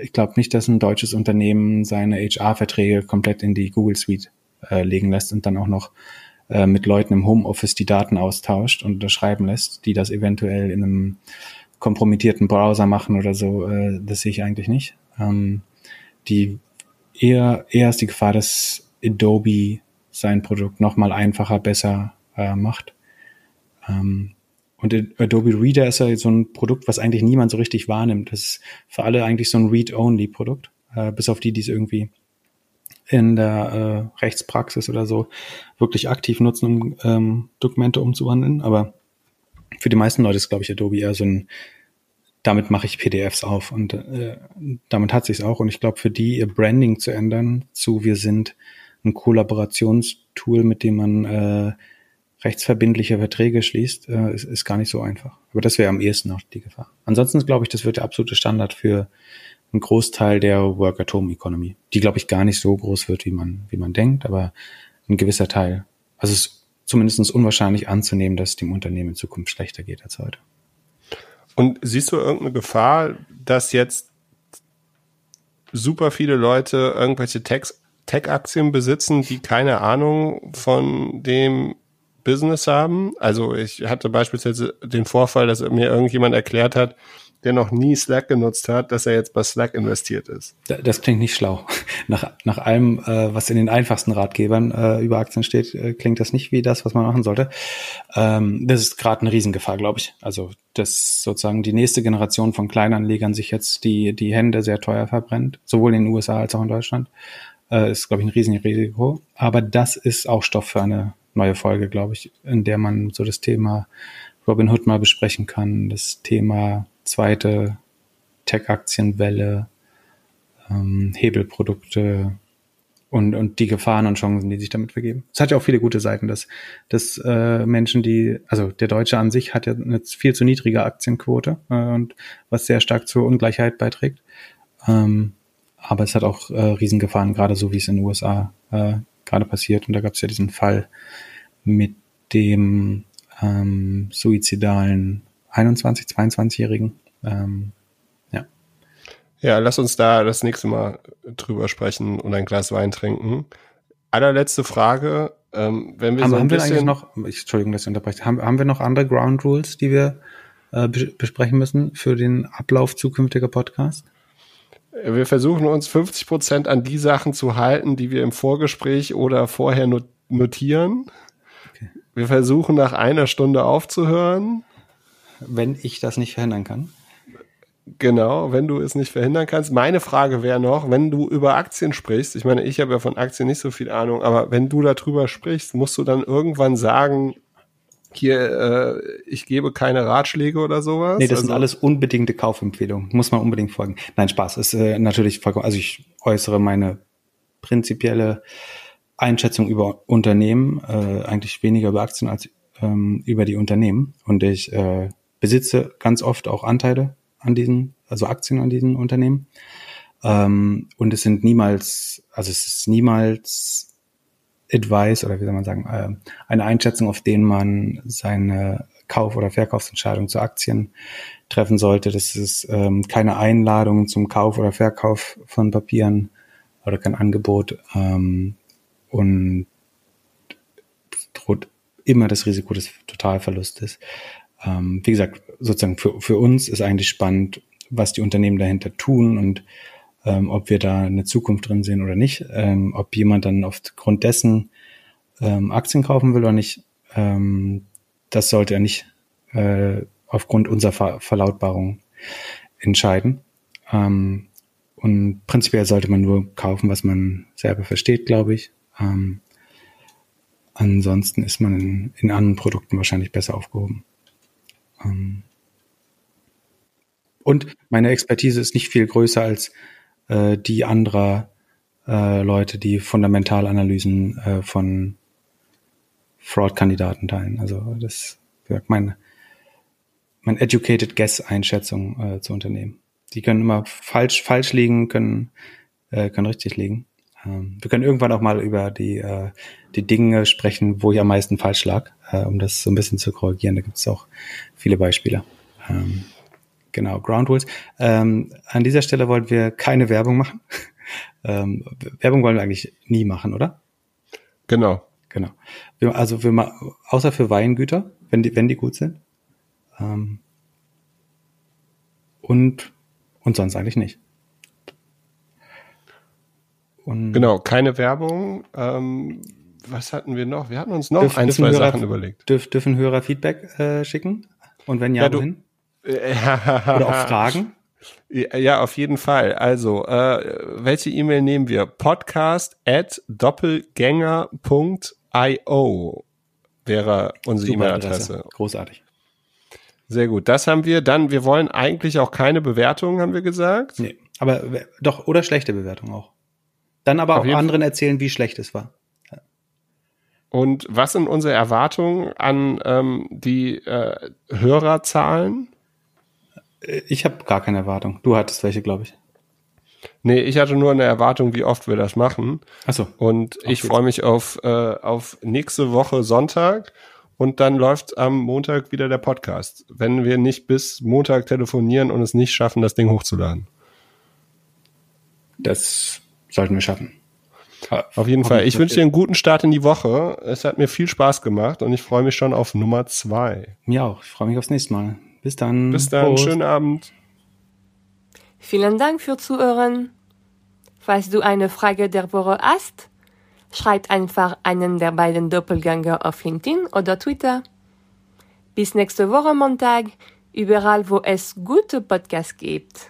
Speaker 3: ich glaube nicht, dass ein deutsches Unternehmen seine HR-Verträge komplett in die Google Suite äh, legen lässt und dann auch noch äh, mit Leuten im Homeoffice die Daten austauscht und unterschreiben lässt, die das eventuell in einem kompromittierten Browser machen oder so. Äh, das sehe ich eigentlich nicht. Ähm, die eher eher ist die Gefahr, dass Adobe sein Produkt noch mal einfacher, besser äh, macht. Ähm, und Adobe Reader ist ja so ein Produkt, was eigentlich niemand so richtig wahrnimmt. Das ist für alle eigentlich so ein Read-Only-Produkt, äh, bis auf die, die es irgendwie in der äh, Rechtspraxis oder so wirklich aktiv nutzen, um ähm, Dokumente umzuwandeln. Aber für die meisten Leute ist, glaube ich, Adobe eher so ein, damit mache ich PDFs auf. Und äh, damit hat sich auch. Und ich glaube, für die ihr Branding zu ändern zu, wir sind ein Kollaborationstool, mit dem man äh, rechtsverbindliche Verträge schließt, äh, ist, ist gar nicht so einfach. Aber das wäre am ehesten noch die Gefahr. Ansonsten glaube ich, das wird der absolute Standard für einen Großteil der Work-at-Home-Economy, die, glaube ich, gar nicht so groß wird, wie man, wie man denkt, aber ein gewisser Teil. Also es ist zumindest unwahrscheinlich anzunehmen, dass es dem Unternehmen in Zukunft schlechter geht als heute.
Speaker 2: Und siehst du irgendeine Gefahr, dass jetzt super viele Leute irgendwelche Tech-Aktien besitzen, die keine Ahnung von dem Business haben. Also ich hatte beispielsweise den Vorfall, dass mir irgendjemand erklärt hat, der noch nie Slack genutzt hat, dass er jetzt bei Slack investiert ist.
Speaker 3: Das klingt nicht schlau. Nach, nach allem, äh, was in den einfachsten Ratgebern äh, über Aktien steht, äh, klingt das nicht wie das, was man machen sollte. Ähm, das ist gerade eine Riesengefahr, glaube ich. Also, dass sozusagen die nächste Generation von Kleinanlegern sich jetzt die, die Hände sehr teuer verbrennt, sowohl in den USA als auch in Deutschland, äh, ist, glaube ich, ein Riesenrisiko. Aber das ist auch Stoff für eine neue Folge, glaube ich, in der man so das Thema Robin Hood mal besprechen kann, das Thema zweite Tech-Aktienwelle, ähm, Hebelprodukte und, und die Gefahren und Chancen, die sich damit vergeben. Es hat ja auch viele gute Seiten, dass, dass äh, Menschen, die, also der Deutsche an sich hat ja eine viel zu niedrige Aktienquote äh, und was sehr stark zur Ungleichheit beiträgt. Ähm, aber es hat auch äh, Riesengefahren, gerade so wie es in den USA äh, gerade passiert. Und da gab es ja diesen Fall mit dem ähm, suizidalen 21, 22-Jährigen. Ähm, ja.
Speaker 2: Ja, lass uns da das nächste Mal drüber sprechen und ein Glas Wein trinken. Allerletzte Frage. Ähm, wenn wir
Speaker 3: haben,
Speaker 2: so
Speaker 3: haben wir eigentlich noch, ich, Entschuldigung, dass ich unterbreche, haben, haben wir noch andere Ground Rules, die wir äh, besprechen müssen für den Ablauf zukünftiger Podcasts?
Speaker 2: Wir versuchen uns 50 Prozent an die Sachen zu halten, die wir im Vorgespräch oder vorher notieren. Okay. Wir versuchen nach einer Stunde aufzuhören.
Speaker 3: Wenn ich das nicht verhindern kann.
Speaker 2: Genau, wenn du es nicht verhindern kannst. Meine Frage wäre noch, wenn du über Aktien sprichst, ich meine, ich habe ja von Aktien nicht so viel Ahnung, aber wenn du darüber sprichst, musst du dann irgendwann sagen, hier, äh, ich gebe keine Ratschläge oder sowas.
Speaker 3: Nee, das also, sind alles unbedingte Kaufempfehlungen. Muss man unbedingt folgen. Nein, Spaß. Ist äh, natürlich vollkommen, also ich äußere meine prinzipielle Einschätzung über Unternehmen, äh, eigentlich weniger über Aktien als ähm, über die Unternehmen. Und ich äh, besitze ganz oft auch Anteile an diesen, also Aktien an diesen Unternehmen. Ähm, und es sind niemals, also es ist niemals Advice oder wie soll man sagen, äh, eine Einschätzung, auf den man seine Kauf- oder Verkaufsentscheidung zu Aktien treffen sollte. Das ist ähm, keine Einladung zum Kauf oder Verkauf von Papieren oder kein Angebot ähm, und droht immer das Risiko des Totalverlustes. Ähm, wie gesagt, sozusagen für, für uns ist eigentlich spannend, was die Unternehmen dahinter tun und ähm, ob wir da eine Zukunft drin sehen oder nicht, ähm, ob jemand dann aufgrund dessen ähm, Aktien kaufen will oder nicht, ähm, das sollte er nicht äh, aufgrund unserer Ver Verlautbarung entscheiden. Ähm, und prinzipiell sollte man nur kaufen, was man selber versteht, glaube ich. Ähm, ansonsten ist man in, in anderen Produkten wahrscheinlich besser aufgehoben. Ähm, Und meine Expertise ist nicht viel größer als äh, die anderer äh, Leute, die Fundamentalanalysen äh, von Fraud-Kandidaten teilen. Also das ist meine, meine educated guess-Einschätzung äh, zu Unternehmen. Die können immer falsch, falsch liegen, können, äh, können richtig liegen. Ähm, wir können irgendwann auch mal über die, äh, die Dinge sprechen, wo ich am meisten falsch lag, äh, um das so ein bisschen zu korrigieren. Da gibt es auch viele Beispiele. Ähm, Genau, Ground Rules. Ähm, an dieser Stelle wollen wir keine Werbung machen. ähm, Werbung wollen wir eigentlich nie machen, oder?
Speaker 2: Genau.
Speaker 3: Genau. Also wir außer für Weingüter, wenn die, wenn die gut sind. Ähm, und, und sonst eigentlich nicht.
Speaker 2: Und genau, keine Werbung. Ähm, was hatten wir noch? Wir hatten uns noch dürf, ein, zwei Hörer, Sachen überlegt.
Speaker 3: Dürf, dürfen Hörer Feedback äh, schicken? Und wenn ja, ja wohin? Oder auch Fragen?
Speaker 2: Ja, auf jeden Fall. Also, äh, welche E-Mail nehmen wir? Podcast at doppelgänger.io wäre unsere E-Mail-Adresse.
Speaker 3: Großartig.
Speaker 2: Sehr gut. Das haben wir. Dann, wir wollen eigentlich auch keine Bewertungen, haben wir gesagt.
Speaker 3: Nee, aber doch, oder schlechte Bewertungen auch. Dann aber auch anderen erzählen, wie schlecht es war.
Speaker 2: Und was sind unsere Erwartungen an ähm, die äh, Hörerzahlen?
Speaker 3: Ich habe gar keine Erwartung. Du hattest welche, glaube ich.
Speaker 2: Nee, ich hatte nur eine Erwartung, wie oft wir das machen.
Speaker 3: Ach so.
Speaker 2: Und ich freue mich auf, äh, auf nächste Woche Sonntag und dann läuft am Montag wieder der Podcast. Wenn wir nicht bis Montag telefonieren und es nicht schaffen, das Ding hochzuladen.
Speaker 3: Das sollten wir schaffen.
Speaker 2: Auf jeden Fall. Ich wünsche dir einen guten Start in die Woche. Es hat mir viel Spaß gemacht und ich freue mich schon auf Nummer zwei.
Speaker 3: Mir auch. Ich freue mich aufs nächste Mal. Bis dann.
Speaker 2: Bis dann. Prost. Schönen Abend.
Speaker 1: Vielen Dank für Zuhören. Falls du eine Frage der Woche hast, schreib einfach einen der beiden Doppelgänger auf LinkedIn oder Twitter. Bis nächste Woche Montag, überall wo es gute Podcasts gibt.